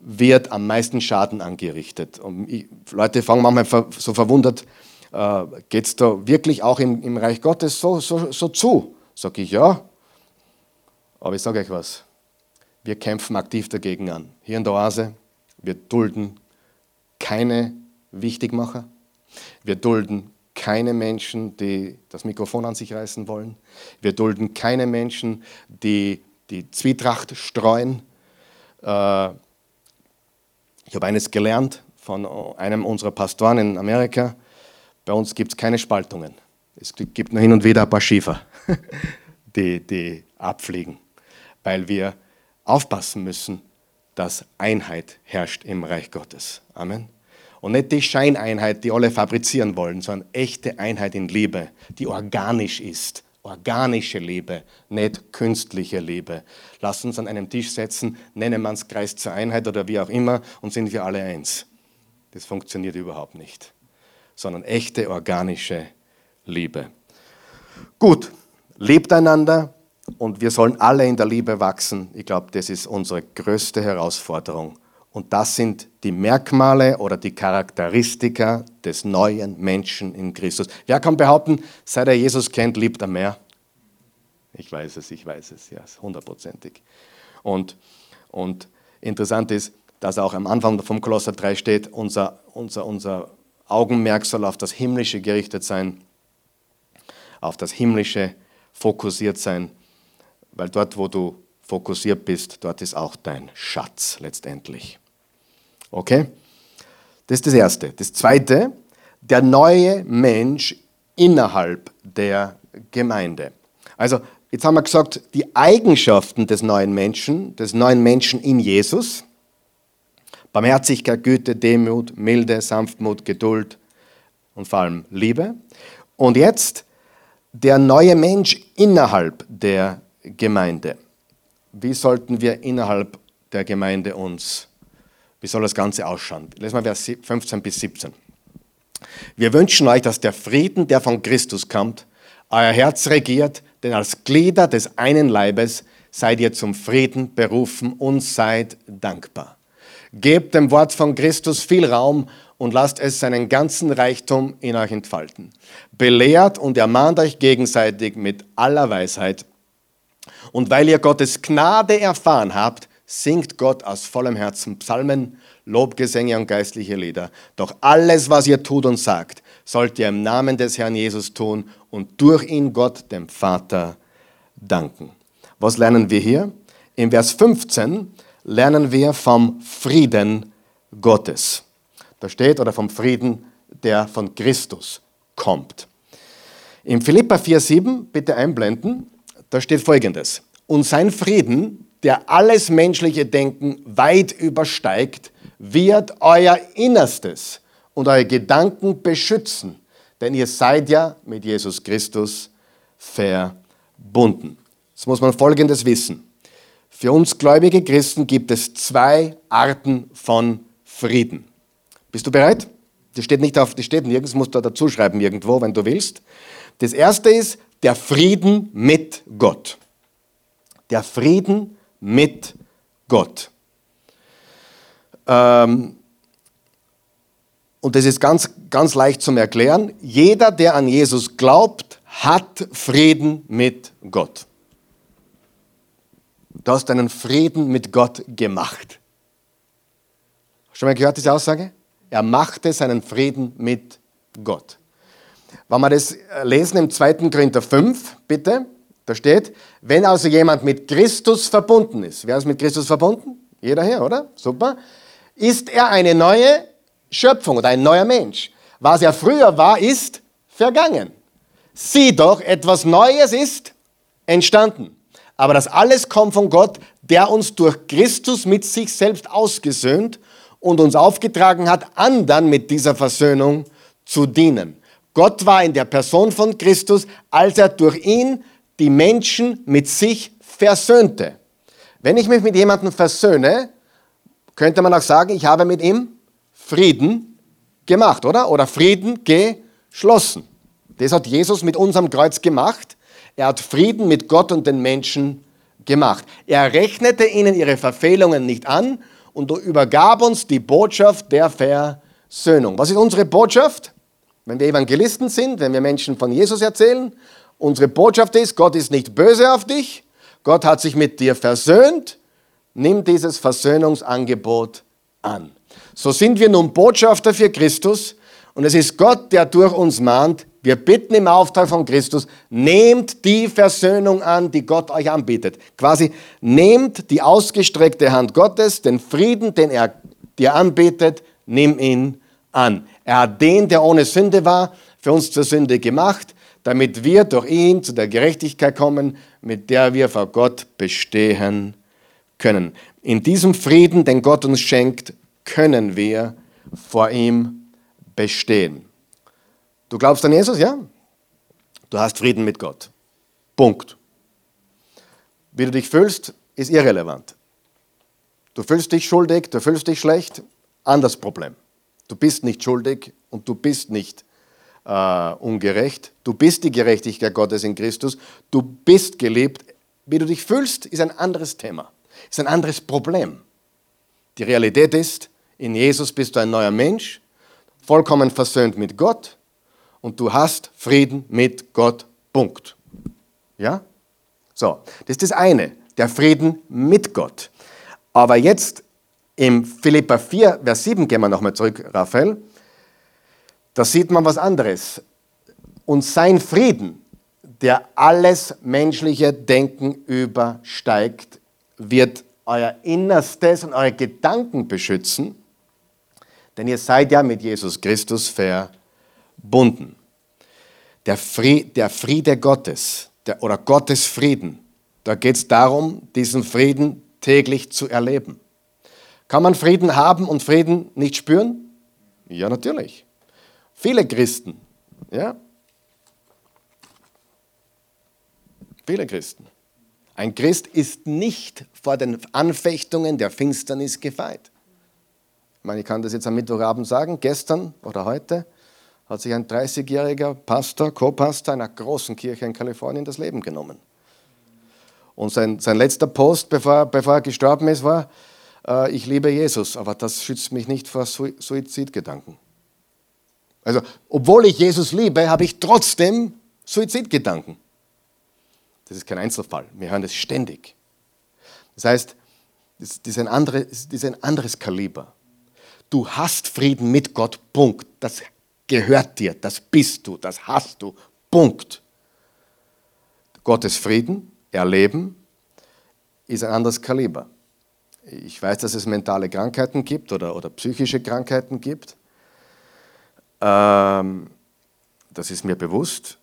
wird am meisten Schaden angerichtet. Und ich, Leute fragen manchmal so verwundert, äh, geht es da wirklich auch im, im Reich Gottes so, so, so zu? Sag ich ja, aber ich sage euch was, wir kämpfen aktiv dagegen an. Hier in der Oase, wir dulden keine Wichtigmacher. Wir dulden keine Menschen, die das Mikrofon an sich reißen wollen. Wir dulden keine Menschen, die die Zwietracht streuen. Äh, ich habe eines gelernt von einem unserer Pastoren in Amerika. Bei uns gibt es keine Spaltungen. Es gibt nur hin und wieder ein paar Schiefer, die, die abfliegen, weil wir aufpassen müssen, dass Einheit herrscht im Reich Gottes. Amen. Und nicht die Scheineinheit, die alle fabrizieren wollen, sondern echte Einheit in Liebe, die organisch ist organische Liebe, nicht künstliche Liebe. Lasst uns an einem Tisch setzen, nennen wir es Kreis zur Einheit oder wie auch immer und sind wir alle eins. Das funktioniert überhaupt nicht, sondern echte organische Liebe. Gut, lebt einander und wir sollen alle in der Liebe wachsen. Ich glaube, das ist unsere größte Herausforderung. Und das sind die Merkmale oder die Charakteristika des neuen Menschen in Christus. Wer kann behaupten, seit er Jesus kennt, liebt er mehr? Ich weiß es, ich weiß es, ja, hundertprozentig. Und, und interessant ist, dass auch am Anfang vom Kolosser 3 steht, unser, unser, unser Augenmerk soll auf das Himmlische gerichtet sein, auf das Himmlische fokussiert sein, weil dort, wo du fokussiert bist, dort ist auch dein Schatz letztendlich. Okay? Das ist das Erste. Das Zweite, der neue Mensch innerhalb der Gemeinde. Also, jetzt haben wir gesagt, die Eigenschaften des neuen Menschen, des neuen Menschen in Jesus, Barmherzigkeit, Güte, Demut, Milde, Sanftmut, Geduld und vor allem Liebe. Und jetzt der neue Mensch innerhalb der Gemeinde. Wie sollten wir innerhalb der Gemeinde uns wie soll das Ganze ausschauen? Lesen wir Vers 15 bis 17. Wir wünschen euch, dass der Frieden, der von Christus kommt, euer Herz regiert, denn als Glieder des einen Leibes seid ihr zum Frieden berufen und seid dankbar. Gebt dem Wort von Christus viel Raum und lasst es seinen ganzen Reichtum in euch entfalten. Belehrt und ermahnt euch gegenseitig mit aller Weisheit. Und weil ihr Gottes Gnade erfahren habt, singt Gott aus vollem Herzen Psalmen, Lobgesänge und geistliche Lieder. Doch alles, was ihr tut und sagt, sollt ihr im Namen des Herrn Jesus tun und durch ihn Gott, dem Vater, danken. Was lernen wir hier? In Vers 15 lernen wir vom Frieden Gottes. Da steht, oder vom Frieden, der von Christus kommt. In Philippa 4,7, bitte einblenden, da steht folgendes. Und sein Frieden, der alles menschliche Denken weit übersteigt, wird euer Innerstes und eure Gedanken beschützen, denn ihr seid ja mit Jesus Christus verbunden. Jetzt muss man Folgendes wissen. Für uns gläubige Christen gibt es zwei Arten von Frieden. Bist du bereit? Das steht nicht auf, das steht nirgends, musst du dazu schreiben irgendwo, wenn du willst. Das erste ist der Frieden mit Gott. Der Frieden mit Gott. Ähm, und das ist ganz, ganz leicht zum Erklären. Jeder, der an Jesus glaubt, hat Frieden mit Gott. Du hast einen Frieden mit Gott gemacht. Schon mal gehört diese Aussage? Er machte seinen Frieden mit Gott. Wenn wir das lesen im 2. Korinther 5, bitte, da steht, wenn also jemand mit Christus verbunden ist, wer ist mit Christus verbunden? Jeder hier, oder? Super. Ist er eine neue Schöpfung oder ein neuer Mensch. Was er früher war, ist vergangen. Sieh doch, etwas Neues ist entstanden. Aber das alles kommt von Gott, der uns durch Christus mit sich selbst ausgesöhnt und uns aufgetragen hat, anderen mit dieser Versöhnung zu dienen. Gott war in der Person von Christus, als er durch ihn die Menschen mit sich versöhnte. Wenn ich mich mit jemandem versöhne, könnte man auch sagen, ich habe mit ihm Frieden gemacht, oder? Oder Frieden geschlossen. Das hat Jesus mit unserem Kreuz gemacht. Er hat Frieden mit Gott und den Menschen gemacht. Er rechnete ihnen ihre Verfehlungen nicht an und übergab uns die Botschaft der Versöhnung. Was ist unsere Botschaft? Wenn wir Evangelisten sind, wenn wir Menschen von Jesus erzählen Unsere Botschaft ist, Gott ist nicht böse auf dich, Gott hat sich mit dir versöhnt, nimm dieses Versöhnungsangebot an. So sind wir nun Botschafter für Christus und es ist Gott, der durch uns mahnt, wir bitten im Auftrag von Christus, nehmt die Versöhnung an, die Gott euch anbietet. Quasi nehmt die ausgestreckte Hand Gottes, den Frieden, den er dir anbietet, nimm ihn an. Er hat den, der ohne Sünde war, für uns zur Sünde gemacht damit wir durch ihn zu der Gerechtigkeit kommen, mit der wir vor Gott bestehen können. In diesem Frieden, den Gott uns schenkt, können wir vor ihm bestehen. Du glaubst an Jesus, ja? Du hast Frieden mit Gott. Punkt. Wie du dich fühlst, ist irrelevant. Du fühlst dich schuldig, du fühlst dich schlecht, anderes Problem. Du bist nicht schuldig und du bist nicht äh, ungerecht. Du bist die Gerechtigkeit Gottes in Christus. Du bist geliebt. Wie du dich fühlst, ist ein anderes Thema, ist ein anderes Problem. Die Realität ist, in Jesus bist du ein neuer Mensch, vollkommen versöhnt mit Gott und du hast Frieden mit Gott. Punkt. Ja? So, das ist das eine, der Frieden mit Gott. Aber jetzt im Philippa 4, Vers 7 gehen wir nochmal zurück, Raphael. Da sieht man was anderes. Und sein Frieden, der alles menschliche Denken übersteigt, wird euer Innerstes und eure Gedanken beschützen, denn ihr seid ja mit Jesus Christus verbunden. Der, Friede, der Friede Gottes der, oder Gottes Frieden, da geht es darum, diesen Frieden täglich zu erleben. Kann man Frieden haben und Frieden nicht spüren? Ja, natürlich. Viele Christen, ja, viele Christen. Ein Christ ist nicht vor den Anfechtungen der Finsternis gefeit. Ich meine, ich kann das jetzt am Mittwochabend sagen. Gestern oder heute hat sich ein 30-jähriger Pastor, Co-Pastor einer großen Kirche in Kalifornien das Leben genommen. Und sein, sein letzter Post, bevor, bevor er gestorben ist, war, äh, ich liebe Jesus, aber das schützt mich nicht vor Suizidgedanken. Also, obwohl ich Jesus liebe, habe ich trotzdem Suizidgedanken. Das ist kein Einzelfall. Wir hören das ständig. Das heißt, das ist ein, andere, das ist ein anderes Kaliber. Du hast Frieden mit Gott, Punkt. Das gehört dir, das bist du, das hast du, Punkt. Gottes Frieden erleben, ist ein anderes Kaliber. Ich weiß, dass es mentale Krankheiten gibt oder, oder psychische Krankheiten gibt. Ähm, das ist mir bewusst.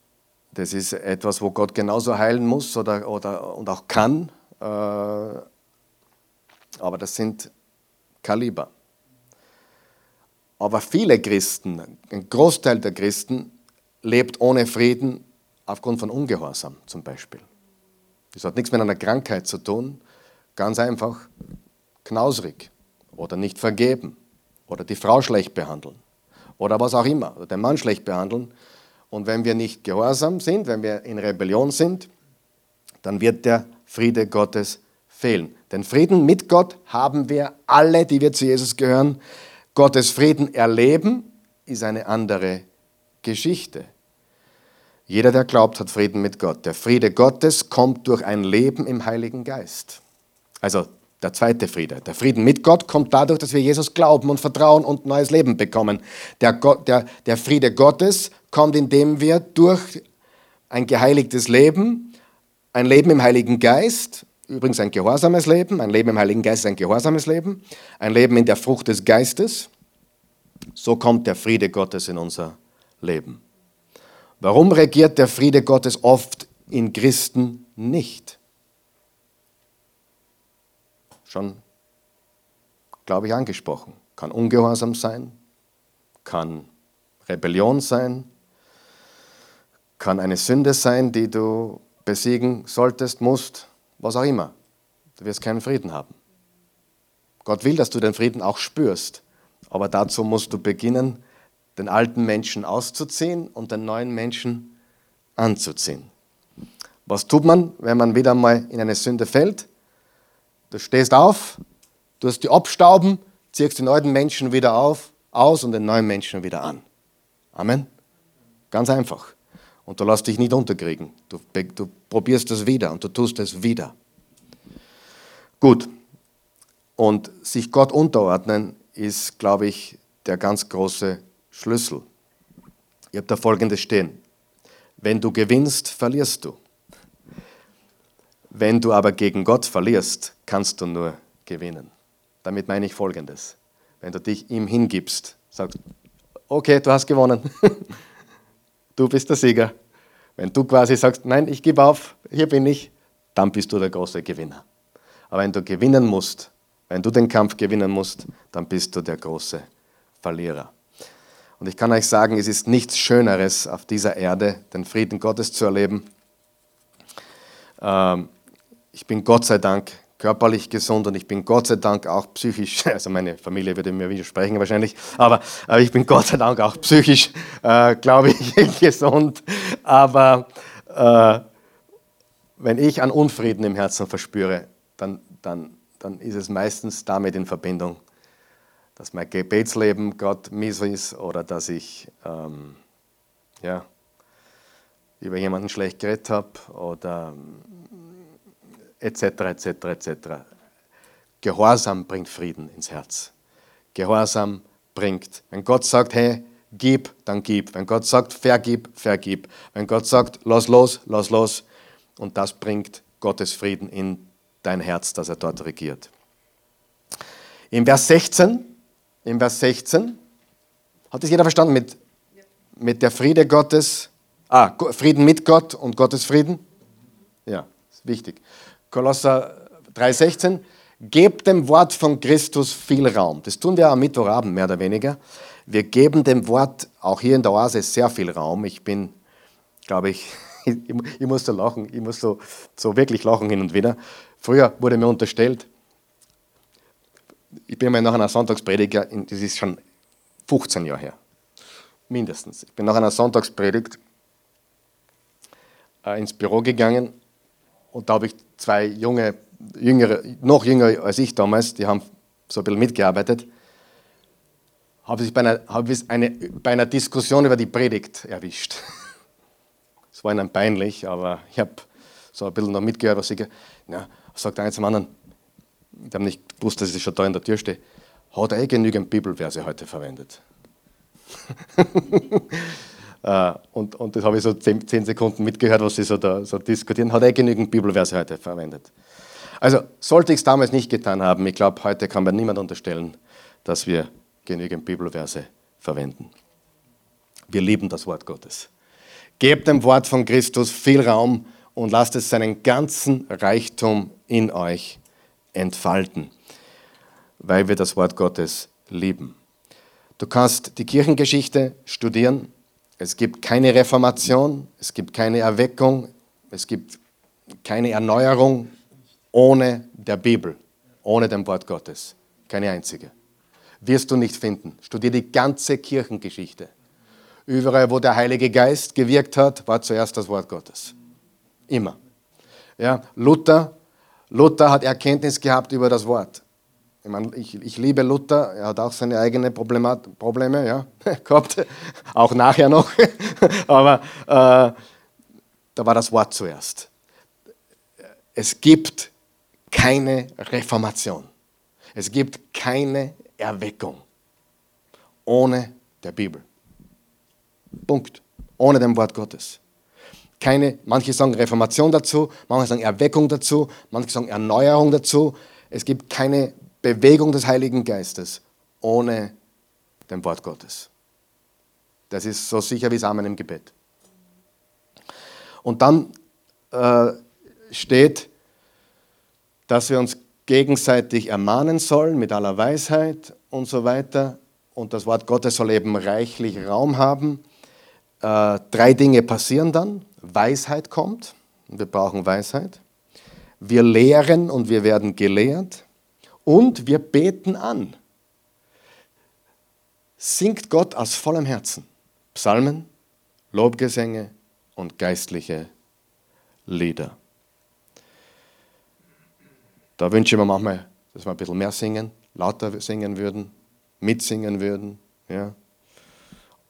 Das ist etwas, wo Gott genauso heilen muss oder, oder, und auch kann. Äh, aber das sind Kaliber. Aber viele Christen, ein Großteil der Christen, lebt ohne Frieden aufgrund von Ungehorsam zum Beispiel. Das hat nichts mit einer Krankheit zu tun. Ganz einfach knausrig oder nicht vergeben oder die Frau schlecht behandeln oder was auch immer, oder den Mann schlecht behandeln. Und wenn wir nicht gehorsam sind, wenn wir in Rebellion sind, dann wird der Friede Gottes fehlen. Den Frieden mit Gott haben wir alle, die wir zu Jesus gehören. Gottes Frieden erleben ist eine andere Geschichte. Jeder, der glaubt, hat Frieden mit Gott. Der Friede Gottes kommt durch ein Leben im Heiligen Geist. Also der zweite Friede. Der Frieden mit Gott kommt dadurch, dass wir Jesus glauben und vertrauen und neues Leben bekommen. Der, Gott, der, der Friede Gottes kommt, indem wir durch ein geheiligtes Leben, ein Leben im Heiligen Geist, übrigens ein gehorsames Leben, ein Leben im Heiligen Geist ist ein gehorsames Leben, ein Leben in der Frucht des Geistes, so kommt der Friede Gottes in unser Leben. Warum regiert der Friede Gottes oft in Christen nicht? Schon, glaube ich, angesprochen. Kann Ungehorsam sein, kann Rebellion sein, kann eine Sünde sein, die du besiegen solltest, musst, was auch immer. Du wirst keinen Frieden haben. Gott will, dass du den Frieden auch spürst, aber dazu musst du beginnen, den alten Menschen auszuziehen und den neuen Menschen anzuziehen. Was tut man, wenn man wieder mal in eine Sünde fällt? Du stehst auf, du hast die abstauben, ziehst den alten Menschen wieder auf, aus und den neuen Menschen wieder an. Amen. Ganz einfach. Und du lässt dich nicht unterkriegen. Du, du probierst das wieder und du tust es wieder. Gut. Und sich Gott unterordnen ist, glaube ich, der ganz große Schlüssel. Ihr habt da folgendes stehen. Wenn du gewinnst, verlierst du. Wenn du aber gegen Gott verlierst, kannst du nur gewinnen. Damit meine ich folgendes. Wenn du dich ihm hingibst, sagst, okay, du hast gewonnen. du bist der Sieger. Wenn du quasi sagst, nein, ich gebe auf, hier bin ich, dann bist du der große Gewinner. Aber wenn du gewinnen musst, wenn du den Kampf gewinnen musst, dann bist du der große Verlierer. Und ich kann euch sagen, es ist nichts Schöneres auf dieser Erde, den Frieden Gottes zu erleben, Ähm, ich bin Gott sei Dank körperlich gesund und ich bin Gott sei Dank auch psychisch, also meine Familie würde mir widersprechen wahrscheinlich, aber, aber ich bin Gott sei Dank auch psychisch, äh, glaube ich, gesund. Aber äh, wenn ich an Unfrieden im Herzen verspüre, dann, dann, dann ist es meistens damit in Verbindung, dass mein Gebetsleben Gott mies ist oder dass ich ähm, ja, über jemanden schlecht geredet habe oder etc., etc., etc. Gehorsam bringt Frieden ins Herz. Gehorsam bringt. Wenn Gott sagt, hey, gib, dann gib. Wenn Gott sagt, vergib, vergib. Wenn Gott sagt, lass los, lass los. Und das bringt Gottes Frieden in dein Herz, dass er dort regiert. Im Vers 16, im Vers 16, hat das jeder verstanden mit, mit der Friede Gottes? Ah, Frieden mit Gott und Gottes Frieden? Ja, ist wichtig. Kolosser 3,16, gebt dem Wort von Christus viel Raum. Das tun wir am Mittwochabend mehr oder weniger. Wir geben dem Wort auch hier in der Oase sehr viel Raum. Ich bin, glaube ich, ich, ich muss so lachen, ich muss so, so wirklich lachen hin und wieder. Früher wurde mir unterstellt, ich bin mal nach einer Sonntagsprediger, das ist schon 15 Jahre her, mindestens. Ich bin nach einer Sonntagspredigt äh, ins Büro gegangen und da habe ich zwei junge, jüngere, noch jünger als ich damals, die haben so ein bisschen mitgearbeitet, habe ich bei einer, habe ich eine, bei einer Diskussion über die Predigt erwischt. Es war ihnen peinlich, aber ich habe so ein bisschen noch mitgehört, was sie, ja, sagt einer zum anderen, die haben nicht gewusst, dass ich schon da in der Tür stehe, hat er eh genügend Bibelverse heute verwendet. Äh, und, und das habe ich so zehn, zehn, Sekunden mitgehört, was sie so, da, so diskutieren. Hat er genügend Bibelverse heute verwendet. Also sollte ich es damals nicht getan haben, ich glaube, heute kann mir niemand unterstellen, dass wir genügend Bibelverse verwenden. Wir lieben das Wort Gottes. Gebt dem Wort von Christus viel Raum und lasst es seinen ganzen Reichtum in euch entfalten, weil wir das Wort Gottes lieben. Du kannst die Kirchengeschichte studieren, es gibt keine Reformation, es gibt keine Erweckung, es gibt keine Erneuerung ohne der Bibel, ohne dem Wort Gottes. Keine einzige. Wirst du nicht finden. Studier die ganze Kirchengeschichte. Überall, wo der Heilige Geist gewirkt hat, war zuerst das Wort Gottes. Immer. Ja, Luther, Luther hat Erkenntnis gehabt über das Wort. Ich, meine, ich, ich, liebe Luther, er hat auch seine eigenen Probleme ja, gehabt, auch nachher noch. Aber äh, da war das Wort zuerst. Es gibt keine Reformation. Es gibt keine Erweckung ohne der Bibel. Punkt. Ohne dem Wort Gottes. Keine, manche sagen Reformation dazu, manche sagen Erweckung dazu, manche sagen Erneuerung dazu. Es gibt keine Bewegung des Heiligen Geistes ohne dem Wort Gottes. Das ist so sicher wie Samen im Gebet. Und dann äh, steht, dass wir uns gegenseitig ermahnen sollen mit aller Weisheit und so weiter. Und das Wort Gottes soll eben reichlich Raum haben. Äh, drei Dinge passieren dann. Weisheit kommt. Wir brauchen Weisheit. Wir lehren und wir werden gelehrt und wir beten an. Singt Gott aus vollem Herzen Psalmen, Lobgesänge und geistliche Lieder. Da wünsche ich mir manchmal, dass wir ein bisschen mehr singen, lauter singen würden, mitsingen würden. Ja.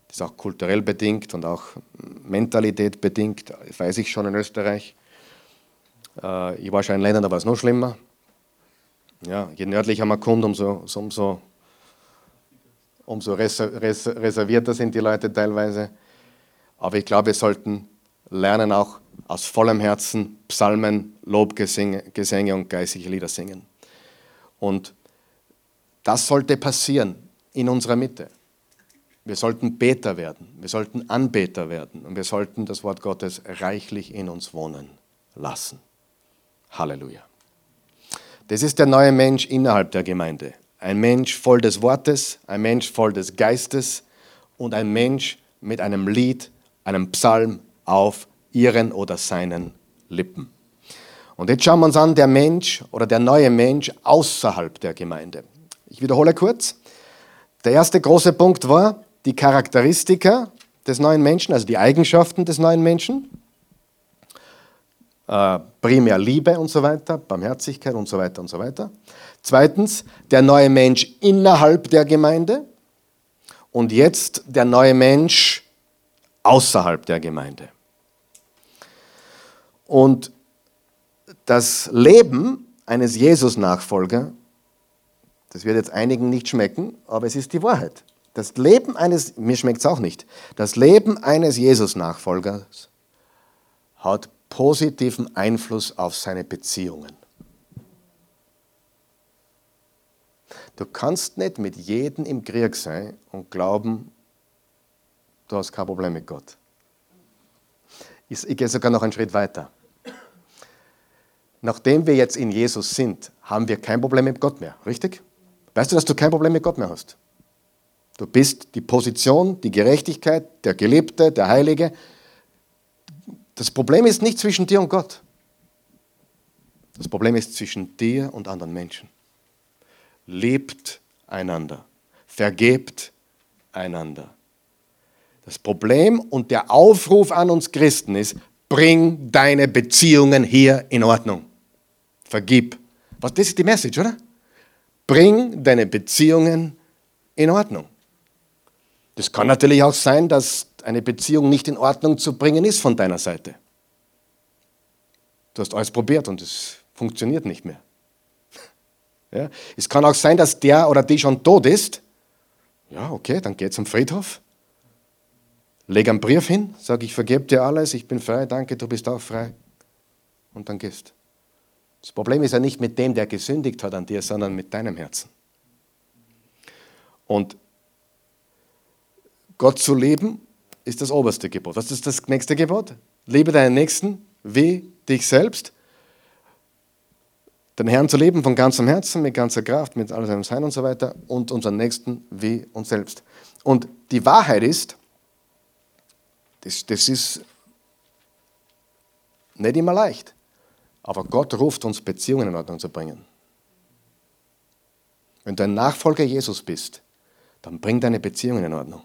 Das ist auch kulturell bedingt und auch Mentalität bedingt, das weiß ich schon in Österreich. Äh, ich war schon in Ländern, da war es noch schlimmer. Ja, je nördlicher man kommt, umso, umso, umso reservierter sind die Leute teilweise. Aber ich glaube, wir sollten lernen, auch aus vollem Herzen Psalmen, Lobgesänge und geistliche Lieder singen. Und das sollte passieren in unserer Mitte. Wir sollten Beter werden, wir sollten Anbeter werden und wir sollten das Wort Gottes reichlich in uns wohnen lassen. Halleluja. Das ist der neue Mensch innerhalb der Gemeinde. Ein Mensch voll des Wortes, ein Mensch voll des Geistes und ein Mensch mit einem Lied, einem Psalm auf ihren oder seinen Lippen. Und jetzt schauen wir uns an, der Mensch oder der neue Mensch außerhalb der Gemeinde. Ich wiederhole kurz. Der erste große Punkt war die Charakteristika des neuen Menschen, also die Eigenschaften des neuen Menschen. Äh, primär Liebe und so weiter, Barmherzigkeit und so weiter und so weiter. Zweitens, der neue Mensch innerhalb der Gemeinde. Und jetzt der neue Mensch außerhalb der Gemeinde. Und das Leben eines Jesus-Nachfolger, das wird jetzt einigen nicht schmecken, aber es ist die Wahrheit. Das Leben eines, mir schmeckt es auch nicht, das Leben eines Jesus-Nachfolgers hat positiven Einfluss auf seine Beziehungen. Du kannst nicht mit jedem im Krieg sein und glauben, du hast kein Problem mit Gott. Ich, gehe sogar noch einen Schritt weiter. Nachdem wir jetzt in Jesus sind, haben wir kein Problem mit Gott mehr, richtig? Weißt du, dass du kein Problem mit Gott mehr hast? Du bist die Position, die Gerechtigkeit, der Geliebte, der Heilige. Das Problem ist nicht zwischen dir und Gott. Das Problem ist zwischen dir und anderen Menschen. Lebt einander. Vergebt einander. Das Problem und der Aufruf an uns Christen ist, bring deine Beziehungen hier in Ordnung. Vergib. Was, das ist die Message, oder? Bring deine Beziehungen in Ordnung. Das kann natürlich auch sein, dass eine Beziehung nicht in Ordnung zu bringen ist von deiner Seite. Du hast alles probiert und es funktioniert nicht mehr. Ja? Es kann auch sein, dass der oder die schon tot ist. Ja, okay, dann geh zum Friedhof. Leg einen Brief hin, sag, ich vergebe dir alles, ich bin frei, danke, du bist auch frei. Und dann gehst. Das Problem ist ja nicht mit dem, der gesündigt hat an dir, sondern mit deinem Herzen. Und Gott zu lieben ist das oberste Gebot. Was ist das nächste Gebot? Liebe deinen Nächsten wie dich selbst. Den Herrn zu lieben von ganzem Herzen, mit ganzer Kraft, mit all seinem Sein und so weiter und unseren Nächsten wie uns selbst. Und die Wahrheit ist, das, das ist nicht immer leicht, aber Gott ruft uns Beziehungen in Ordnung zu bringen. Wenn du ein Nachfolger Jesus bist, dann bring deine Beziehungen in Ordnung.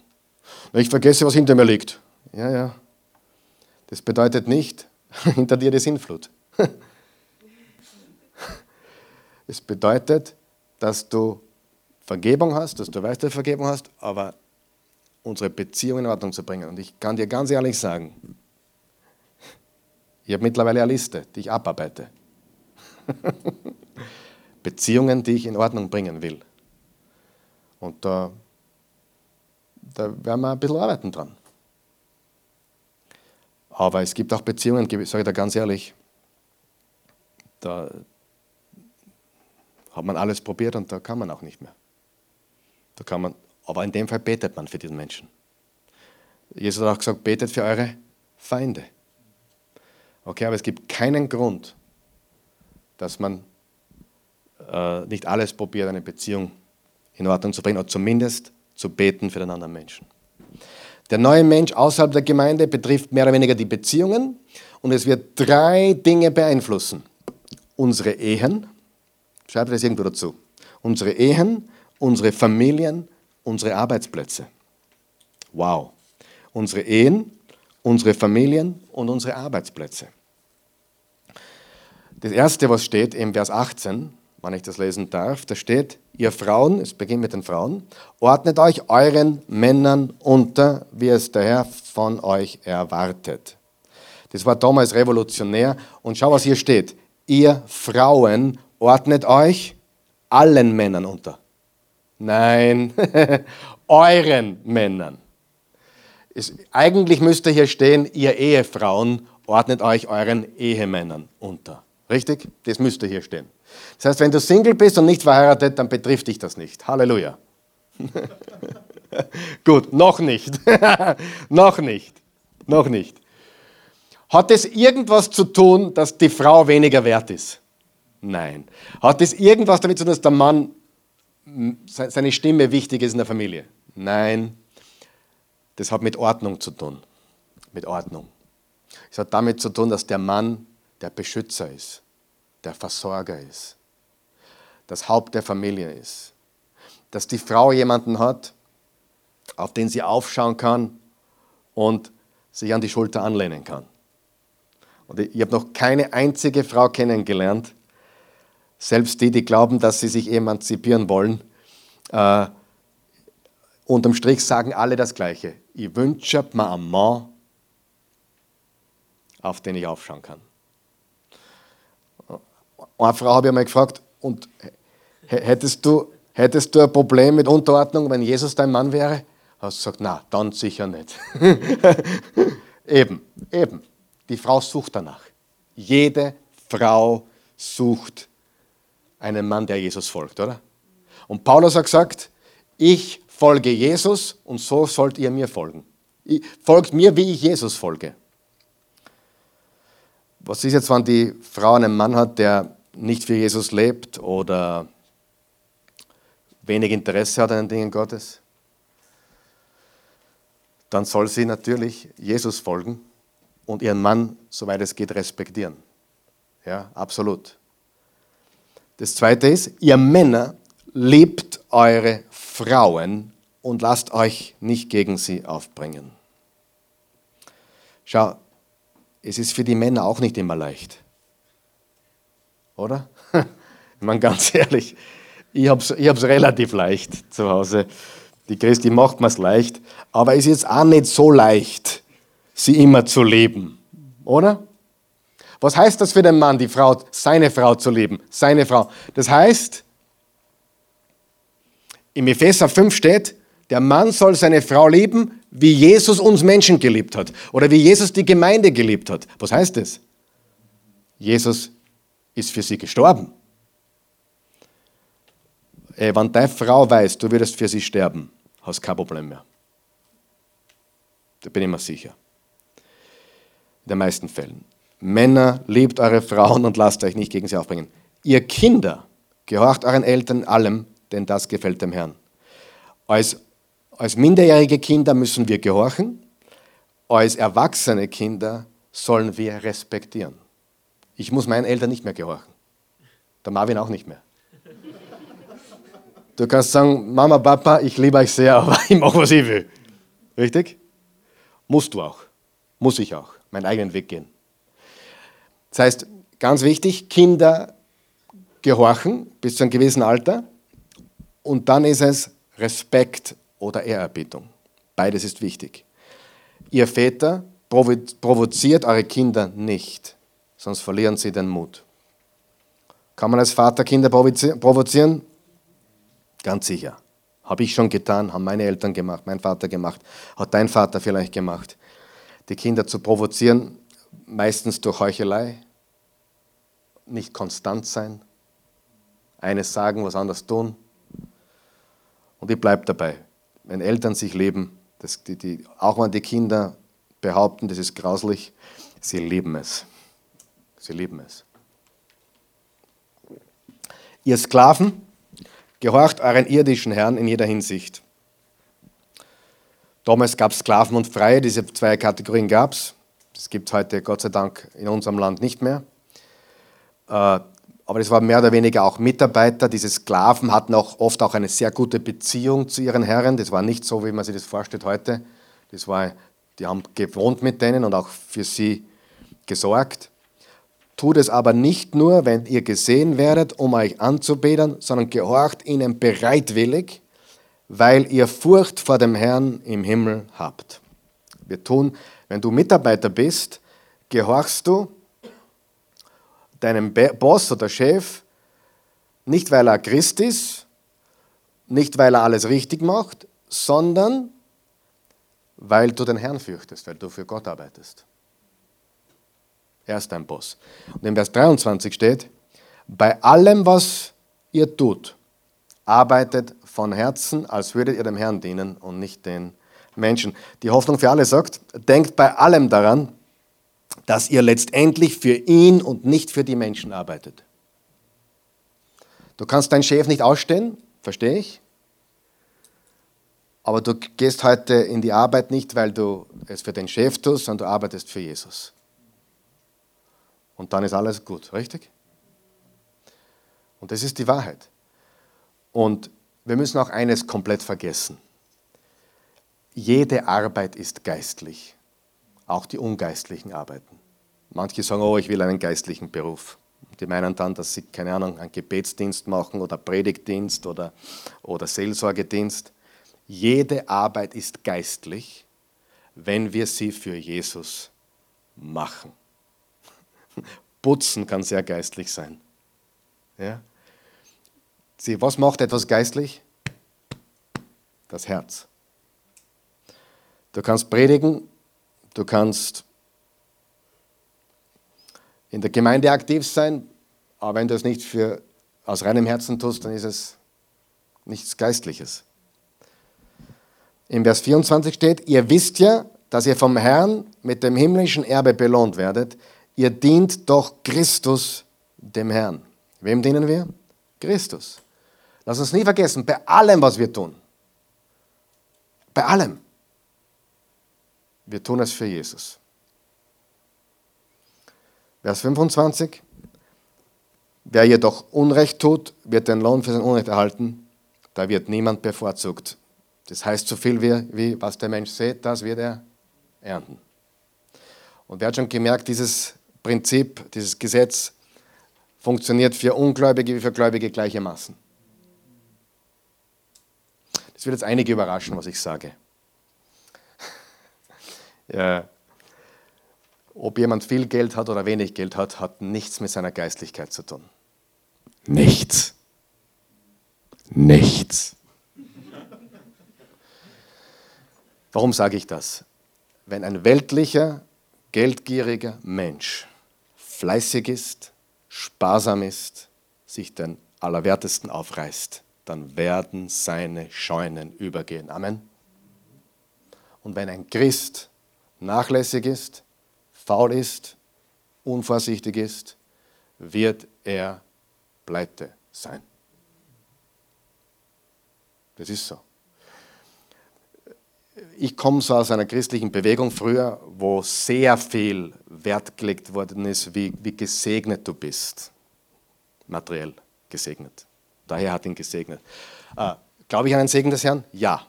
Ich vergesse, was hinter mir liegt. Ja, ja. Das bedeutet nicht, hinter dir die Sinnflut. Es bedeutet, dass du Vergebung hast, dass du weißt, dass du Vergebung hast, aber unsere Beziehung in Ordnung zu bringen. Und ich kann dir ganz ehrlich sagen, ich habe mittlerweile eine Liste, die ich abarbeite. Beziehungen, die ich in Ordnung bringen will. Und da da werden wir ein bisschen arbeiten dran. Aber es gibt auch Beziehungen, sage ich da ganz ehrlich, da hat man alles probiert und da kann man auch nicht mehr. Da kann man, aber in dem Fall betet man für diesen Menschen. Jesus hat auch gesagt, betet für eure Feinde. Okay, aber es gibt keinen Grund, dass man äh, nicht alles probiert, eine Beziehung in Ordnung zu bringen, oder zumindest zu beten für den anderen Menschen. Der neue Mensch außerhalb der Gemeinde betrifft mehr oder weniger die Beziehungen und es wird drei Dinge beeinflussen. Unsere Ehen, schreibt das irgendwo dazu, unsere Ehen, unsere Familien, unsere Arbeitsplätze. Wow. Unsere Ehen, unsere Familien und unsere Arbeitsplätze. Das erste, was steht im Vers 18, wenn ich das lesen darf, da steht, ihr Frauen, es beginnt mit den Frauen, ordnet euch euren Männern unter, wie es der Herr von euch erwartet. Das war damals revolutionär. Und schau, was hier steht. Ihr Frauen ordnet euch allen Männern unter. Nein, euren Männern. Es, eigentlich müsste hier stehen, ihr Ehefrauen ordnet euch euren Ehemännern unter. Richtig? Das müsste hier stehen. Das heißt, wenn du Single bist und nicht verheiratet, dann betrifft dich das nicht. Halleluja. Gut, noch nicht. noch nicht. Noch nicht. Hat es irgendwas zu tun, dass die Frau weniger wert ist? Nein. Hat es irgendwas damit zu tun, dass der Mann seine Stimme wichtig ist in der Familie? Nein. Das hat mit Ordnung zu tun. Mit Ordnung. Es hat damit zu tun, dass der Mann der Beschützer ist der Versorger ist, das Haupt der Familie ist, dass die Frau jemanden hat, auf den sie aufschauen kann und sich an die Schulter anlehnen kann. Und ich habe noch keine einzige Frau kennengelernt, selbst die, die glauben, dass sie sich emanzipieren wollen, äh, unterm Strich sagen alle das Gleiche. Ich wünsche mir einen Mann, auf den ich aufschauen kann. Eine Frau habe ich mal gefragt, und hättest du, hättest du ein Problem mit Unterordnung, wenn Jesus dein Mann wäre? Hast du gesagt, na, dann sicher nicht. eben, eben. Die Frau sucht danach. Jede Frau sucht einen Mann, der Jesus folgt, oder? Und Paulus hat gesagt, ich folge Jesus und so sollt ihr mir folgen. Folgt mir, wie ich Jesus folge. Was ist jetzt, wenn die Frau einen Mann hat, der nicht für Jesus lebt oder wenig Interesse hat an den Dingen Gottes? Dann soll sie natürlich Jesus folgen und ihren Mann, soweit es geht, respektieren. Ja, absolut. Das zweite ist, ihr Männer liebt eure Frauen und lasst euch nicht gegen sie aufbringen. Schau, es ist für die Männer auch nicht immer leicht. Oder? Ich meine, ganz ehrlich, ich habe es ich relativ leicht zu Hause. Die Christi macht mir es leicht, aber es ist jetzt auch nicht so leicht, sie immer zu leben. Oder? Was heißt das für den Mann, die Frau, seine Frau zu lieben? Seine Frau. Das heißt, im Epheser 5 steht, der Mann soll seine Frau lieben, wie Jesus uns Menschen geliebt hat oder wie Jesus die Gemeinde geliebt hat. Was heißt das? Jesus ist für sie gestorben. Ey, wenn deine Frau weiß, du würdest für sie sterben, hast kein Problem mehr. Da bin ich mir sicher. In den meisten Fällen. Männer, liebt eure Frauen und lasst euch nicht gegen sie aufbringen. Ihr Kinder, gehorcht euren Eltern allem, denn das gefällt dem Herrn. Als, als minderjährige Kinder müssen wir gehorchen, als erwachsene Kinder sollen wir respektieren. Ich muss meinen Eltern nicht mehr gehorchen. Der Marvin auch nicht mehr. Du kannst sagen, Mama, Papa, ich liebe euch sehr, aber ich mache, was ich will. Richtig? Musst du auch. Muss ich auch. Meinen eigenen Weg gehen. Das heißt, ganz wichtig, Kinder gehorchen bis zu einem gewissen Alter und dann ist es Respekt oder Ehrerbietung. Beides ist wichtig. Ihr Väter provoziert eure Kinder nicht, sonst verlieren sie den Mut. Kann man als Vater Kinder provozieren? Ganz sicher. Habe ich schon getan, haben meine Eltern gemacht, mein Vater gemacht, hat dein Vater vielleicht gemacht. Die Kinder zu provozieren, meistens durch Heuchelei, nicht konstant sein, eines sagen, was anderes tun. Und ich bleibe dabei. Wenn Eltern sich leben, das, die, die, auch wenn die Kinder behaupten, das ist grauslich, sie lieben es. Sie lieben es. Ihr Sklaven, gehorcht euren irdischen Herrn in jeder Hinsicht. Damals gab es Sklaven und Freie, diese zwei Kategorien gab es. Das gibt es heute Gott sei Dank in unserem Land nicht mehr. Äh, aber das waren mehr oder weniger auch Mitarbeiter. Diese Sklaven hatten auch oft auch eine sehr gute Beziehung zu ihren Herren. Das war nicht so, wie man sich das vorstellt heute. Das war, die haben gewohnt mit denen und auch für sie gesorgt. Tut es aber nicht nur, wenn ihr gesehen werdet, um euch anzubeten, sondern gehorcht ihnen bereitwillig, weil ihr Furcht vor dem Herrn im Himmel habt. Wir tun wenn du Mitarbeiter bist, gehorchst du deinem Boss oder Chef nicht, weil er Christ ist, nicht, weil er alles richtig macht, sondern weil du den Herrn fürchtest, weil du für Gott arbeitest. Er ist dein Boss. Und in Vers 23 steht, bei allem, was ihr tut, arbeitet von Herzen, als würdet ihr dem Herrn dienen und nicht den Menschen. Die Hoffnung für alle sagt, denkt bei allem daran, dass ihr letztendlich für ihn und nicht für die Menschen arbeitet. Du kannst deinen Chef nicht ausstehen, verstehe ich. Aber du gehst heute in die Arbeit nicht, weil du es für den Chef tust, sondern du arbeitest für Jesus. Und dann ist alles gut, richtig? Und das ist die Wahrheit. Und wir müssen auch eines komplett vergessen. Jede Arbeit ist geistlich, auch die ungeistlichen Arbeiten. Manche sagen, oh, ich will einen geistlichen Beruf. Die meinen dann, dass sie, keine Ahnung, einen Gebetsdienst machen oder Predigtdienst oder, oder Seelsorgedienst. Jede Arbeit ist geistlich, wenn wir sie für Jesus machen. Putzen kann sehr geistlich sein. Ja? Sie, was macht etwas geistlich? Das Herz. Du kannst predigen, du kannst in der Gemeinde aktiv sein, aber wenn du es nicht für, aus reinem Herzen tust, dann ist es nichts Geistliches. Im Vers 24 steht, ihr wisst ja, dass ihr vom Herrn mit dem himmlischen Erbe belohnt werdet. Ihr dient doch Christus dem Herrn. Wem dienen wir? Christus. Lass uns nie vergessen, bei allem, was wir tun, bei allem, wir tun es für Jesus. Vers 25. Wer jedoch Unrecht tut, wird den Lohn für sein Unrecht erhalten. Da wird niemand bevorzugt. Das heißt so viel wie, wie was der Mensch sät, das wird er ernten. Und wer hat schon gemerkt, dieses Prinzip, dieses Gesetz funktioniert für Ungläubige wie für Gläubige gleichermaßen. Das wird jetzt einige überraschen, was ich sage. ja, ob jemand viel Geld hat oder wenig Geld hat, hat nichts mit seiner Geistlichkeit zu tun. Nichts. Nichts. Warum sage ich das? Wenn ein weltlicher, geldgieriger Mensch fleißig ist, sparsam ist, sich den Allerwertesten aufreißt, dann werden seine Scheunen übergehen. Amen. Und wenn ein Christ nachlässig ist, faul ist, unvorsichtig ist, wird er pleite sein. Das ist so. Ich komme so aus einer christlichen Bewegung früher, wo sehr viel Wert gelegt worden ist, wie, wie gesegnet du bist. Materiell gesegnet. Daher hat ihn gesegnet. Äh, glaube ich an den Segen des Herrn? Ja.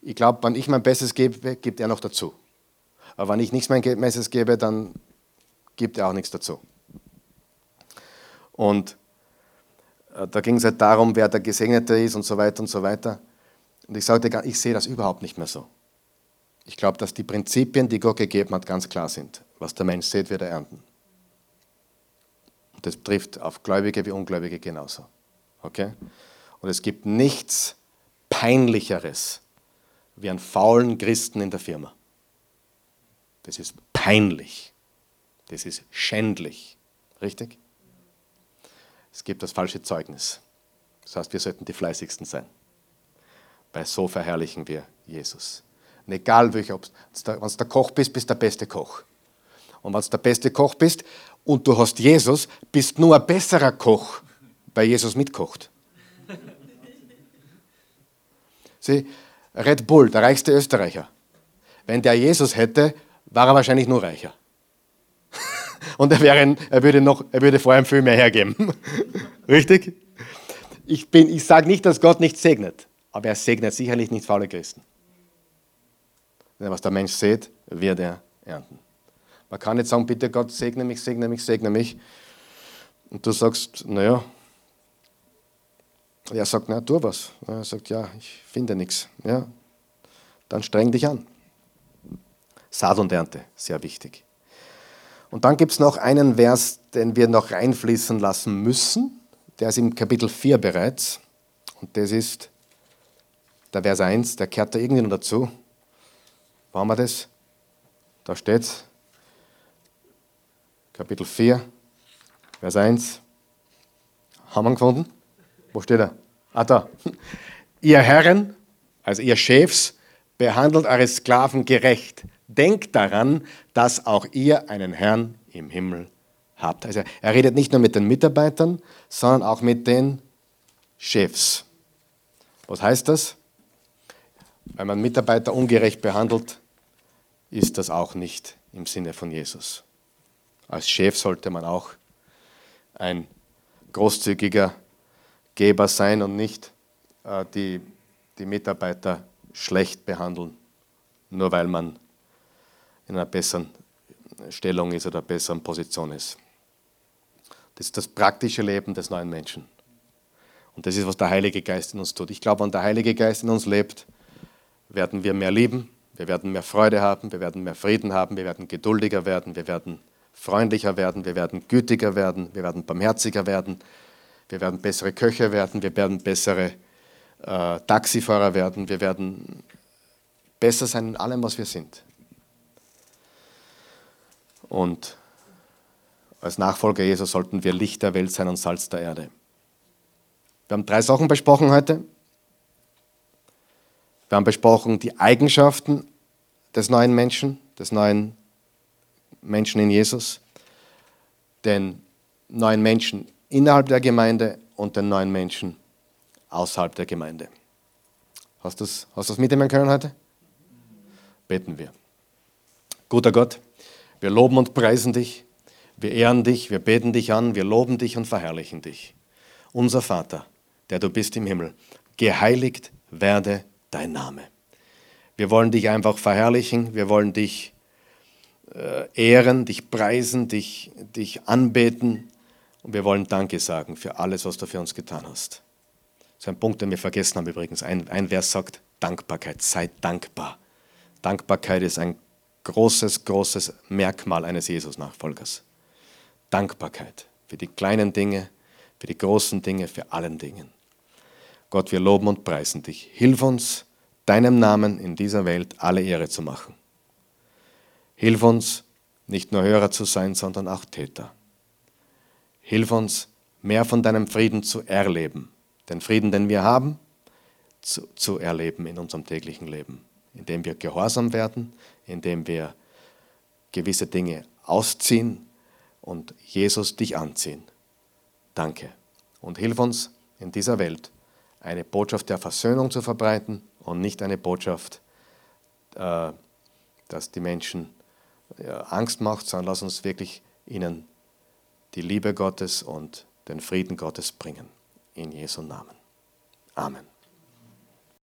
Ich glaube, wenn ich mein Bestes gebe, gibt er noch dazu. Aber wenn ich nichts mein Bestes gebe, dann gibt er auch nichts dazu. Und äh, da ging es halt darum, wer der Gesegnete ist und so weiter und so weiter. Und ich sagte, ich sehe das überhaupt nicht mehr so. Ich glaube, dass die Prinzipien, die Gott gegeben hat, ganz klar sind. Was der Mensch sieht, wird er ernten. Und das trifft auf Gläubige wie Ungläubige genauso. Okay? Und es gibt nichts Peinlicheres wie einen faulen Christen in der Firma. Das ist peinlich. Das ist schändlich. Richtig? Es gibt das falsche Zeugnis. Das heißt, wir sollten die fleißigsten sein. Weil so verherrlichen wir Jesus. Und egal wenn du der Koch bist, bist du der beste Koch. Und wenn du der beste Koch bist und du hast Jesus, bist nur ein besserer Koch, weil Jesus mitkocht. Sieh, Red Bull, der reichste Österreicher. Wenn der Jesus hätte, war er wahrscheinlich nur reicher. Und er, wäre, er, würde noch, er würde vor allem viel mehr hergeben. Richtig? Ich, ich sage nicht, dass Gott nicht segnet, aber er segnet sicherlich nicht faule Christen. Denn was der Mensch sät, wird er ernten. Man kann nicht sagen, bitte Gott, segne mich, segne mich, segne mich. Und du sagst, naja, er sagt, na, tu was. Er sagt, ja, ich finde nichts. Ja, dann streng dich an. Saat und Ernte, sehr wichtig. Und dann gibt es noch einen Vers, den wir noch reinfließen lassen müssen. Der ist im Kapitel 4 bereits. Und das ist der Vers 1, der kehrt da irgendwie noch dazu. Wo haben wir das? Da steht es. Kapitel 4, Vers 1. Haben wir ihn gefunden? Wo steht er? Ah, da. Ihr Herren, also ihr Chefs, behandelt eure Sklaven gerecht, denkt daran, dass auch ihr einen Herrn im Himmel habt. Also er redet nicht nur mit den Mitarbeitern, sondern auch mit den Chefs. Was heißt das? Wenn man Mitarbeiter ungerecht behandelt, ist das auch nicht im Sinne von Jesus. Als Chef sollte man auch ein großzügiger Geber sein und nicht äh, die, die Mitarbeiter schlecht behandeln, nur weil man in einer besseren Stellung ist oder einer besseren Position ist. Das ist das praktische Leben des neuen Menschen. Und das ist, was der Heilige Geist in uns tut. Ich glaube, wenn der Heilige Geist in uns lebt, werden wir mehr lieben, wir werden mehr Freude haben, wir werden mehr Frieden haben, wir werden geduldiger werden, wir werden freundlicher werden, wir werden gütiger werden, wir werden barmherziger werden, wir werden bessere Köche werden, wir werden bessere äh, Taxifahrer werden, wir werden besser sein in allem, was wir sind. Und als Nachfolger Jesus sollten wir Licht der Welt sein und Salz der Erde. Wir haben drei Sachen besprochen heute. Wir haben besprochen die Eigenschaften des neuen Menschen, des neuen Menschen in Jesus, den neuen Menschen innerhalb der Gemeinde und den neuen Menschen außerhalb der Gemeinde. Hast du das, hast du das mitnehmen können heute? Beten wir. Guter Gott, wir loben und preisen dich, wir ehren dich, wir beten dich an, wir loben dich und verherrlichen dich. Unser Vater, der du bist im Himmel, geheiligt werde dein Name. Wir wollen dich einfach verherrlichen, wir wollen dich äh, ehren, dich preisen, dich, dich anbeten und wir wollen Danke sagen für alles, was du für uns getan hast. Das ist ein Punkt, den wir vergessen haben übrigens. Ein, ein Vers sagt Dankbarkeit, sei dankbar. Dankbarkeit ist ein großes, großes Merkmal eines Jesus-Nachfolgers. Dankbarkeit für die kleinen Dinge, für die großen Dinge, für allen Dingen. Gott, wir loben und preisen dich. Hilf uns, deinem Namen in dieser Welt alle Ehre zu machen. Hilf uns, nicht nur Hörer zu sein, sondern auch Täter. Hilf uns, mehr von deinem Frieden zu erleben. Den Frieden, den wir haben, zu, zu erleben in unserem täglichen Leben. Indem wir gehorsam werden, indem wir gewisse Dinge ausziehen und Jesus dich anziehen. Danke. Und hilf uns in dieser Welt eine Botschaft der Versöhnung zu verbreiten und nicht eine Botschaft, äh, dass die Menschen Angst macht, sondern lass uns wirklich ihnen die Liebe Gottes und den Frieden Gottes bringen. In Jesu Namen. Amen.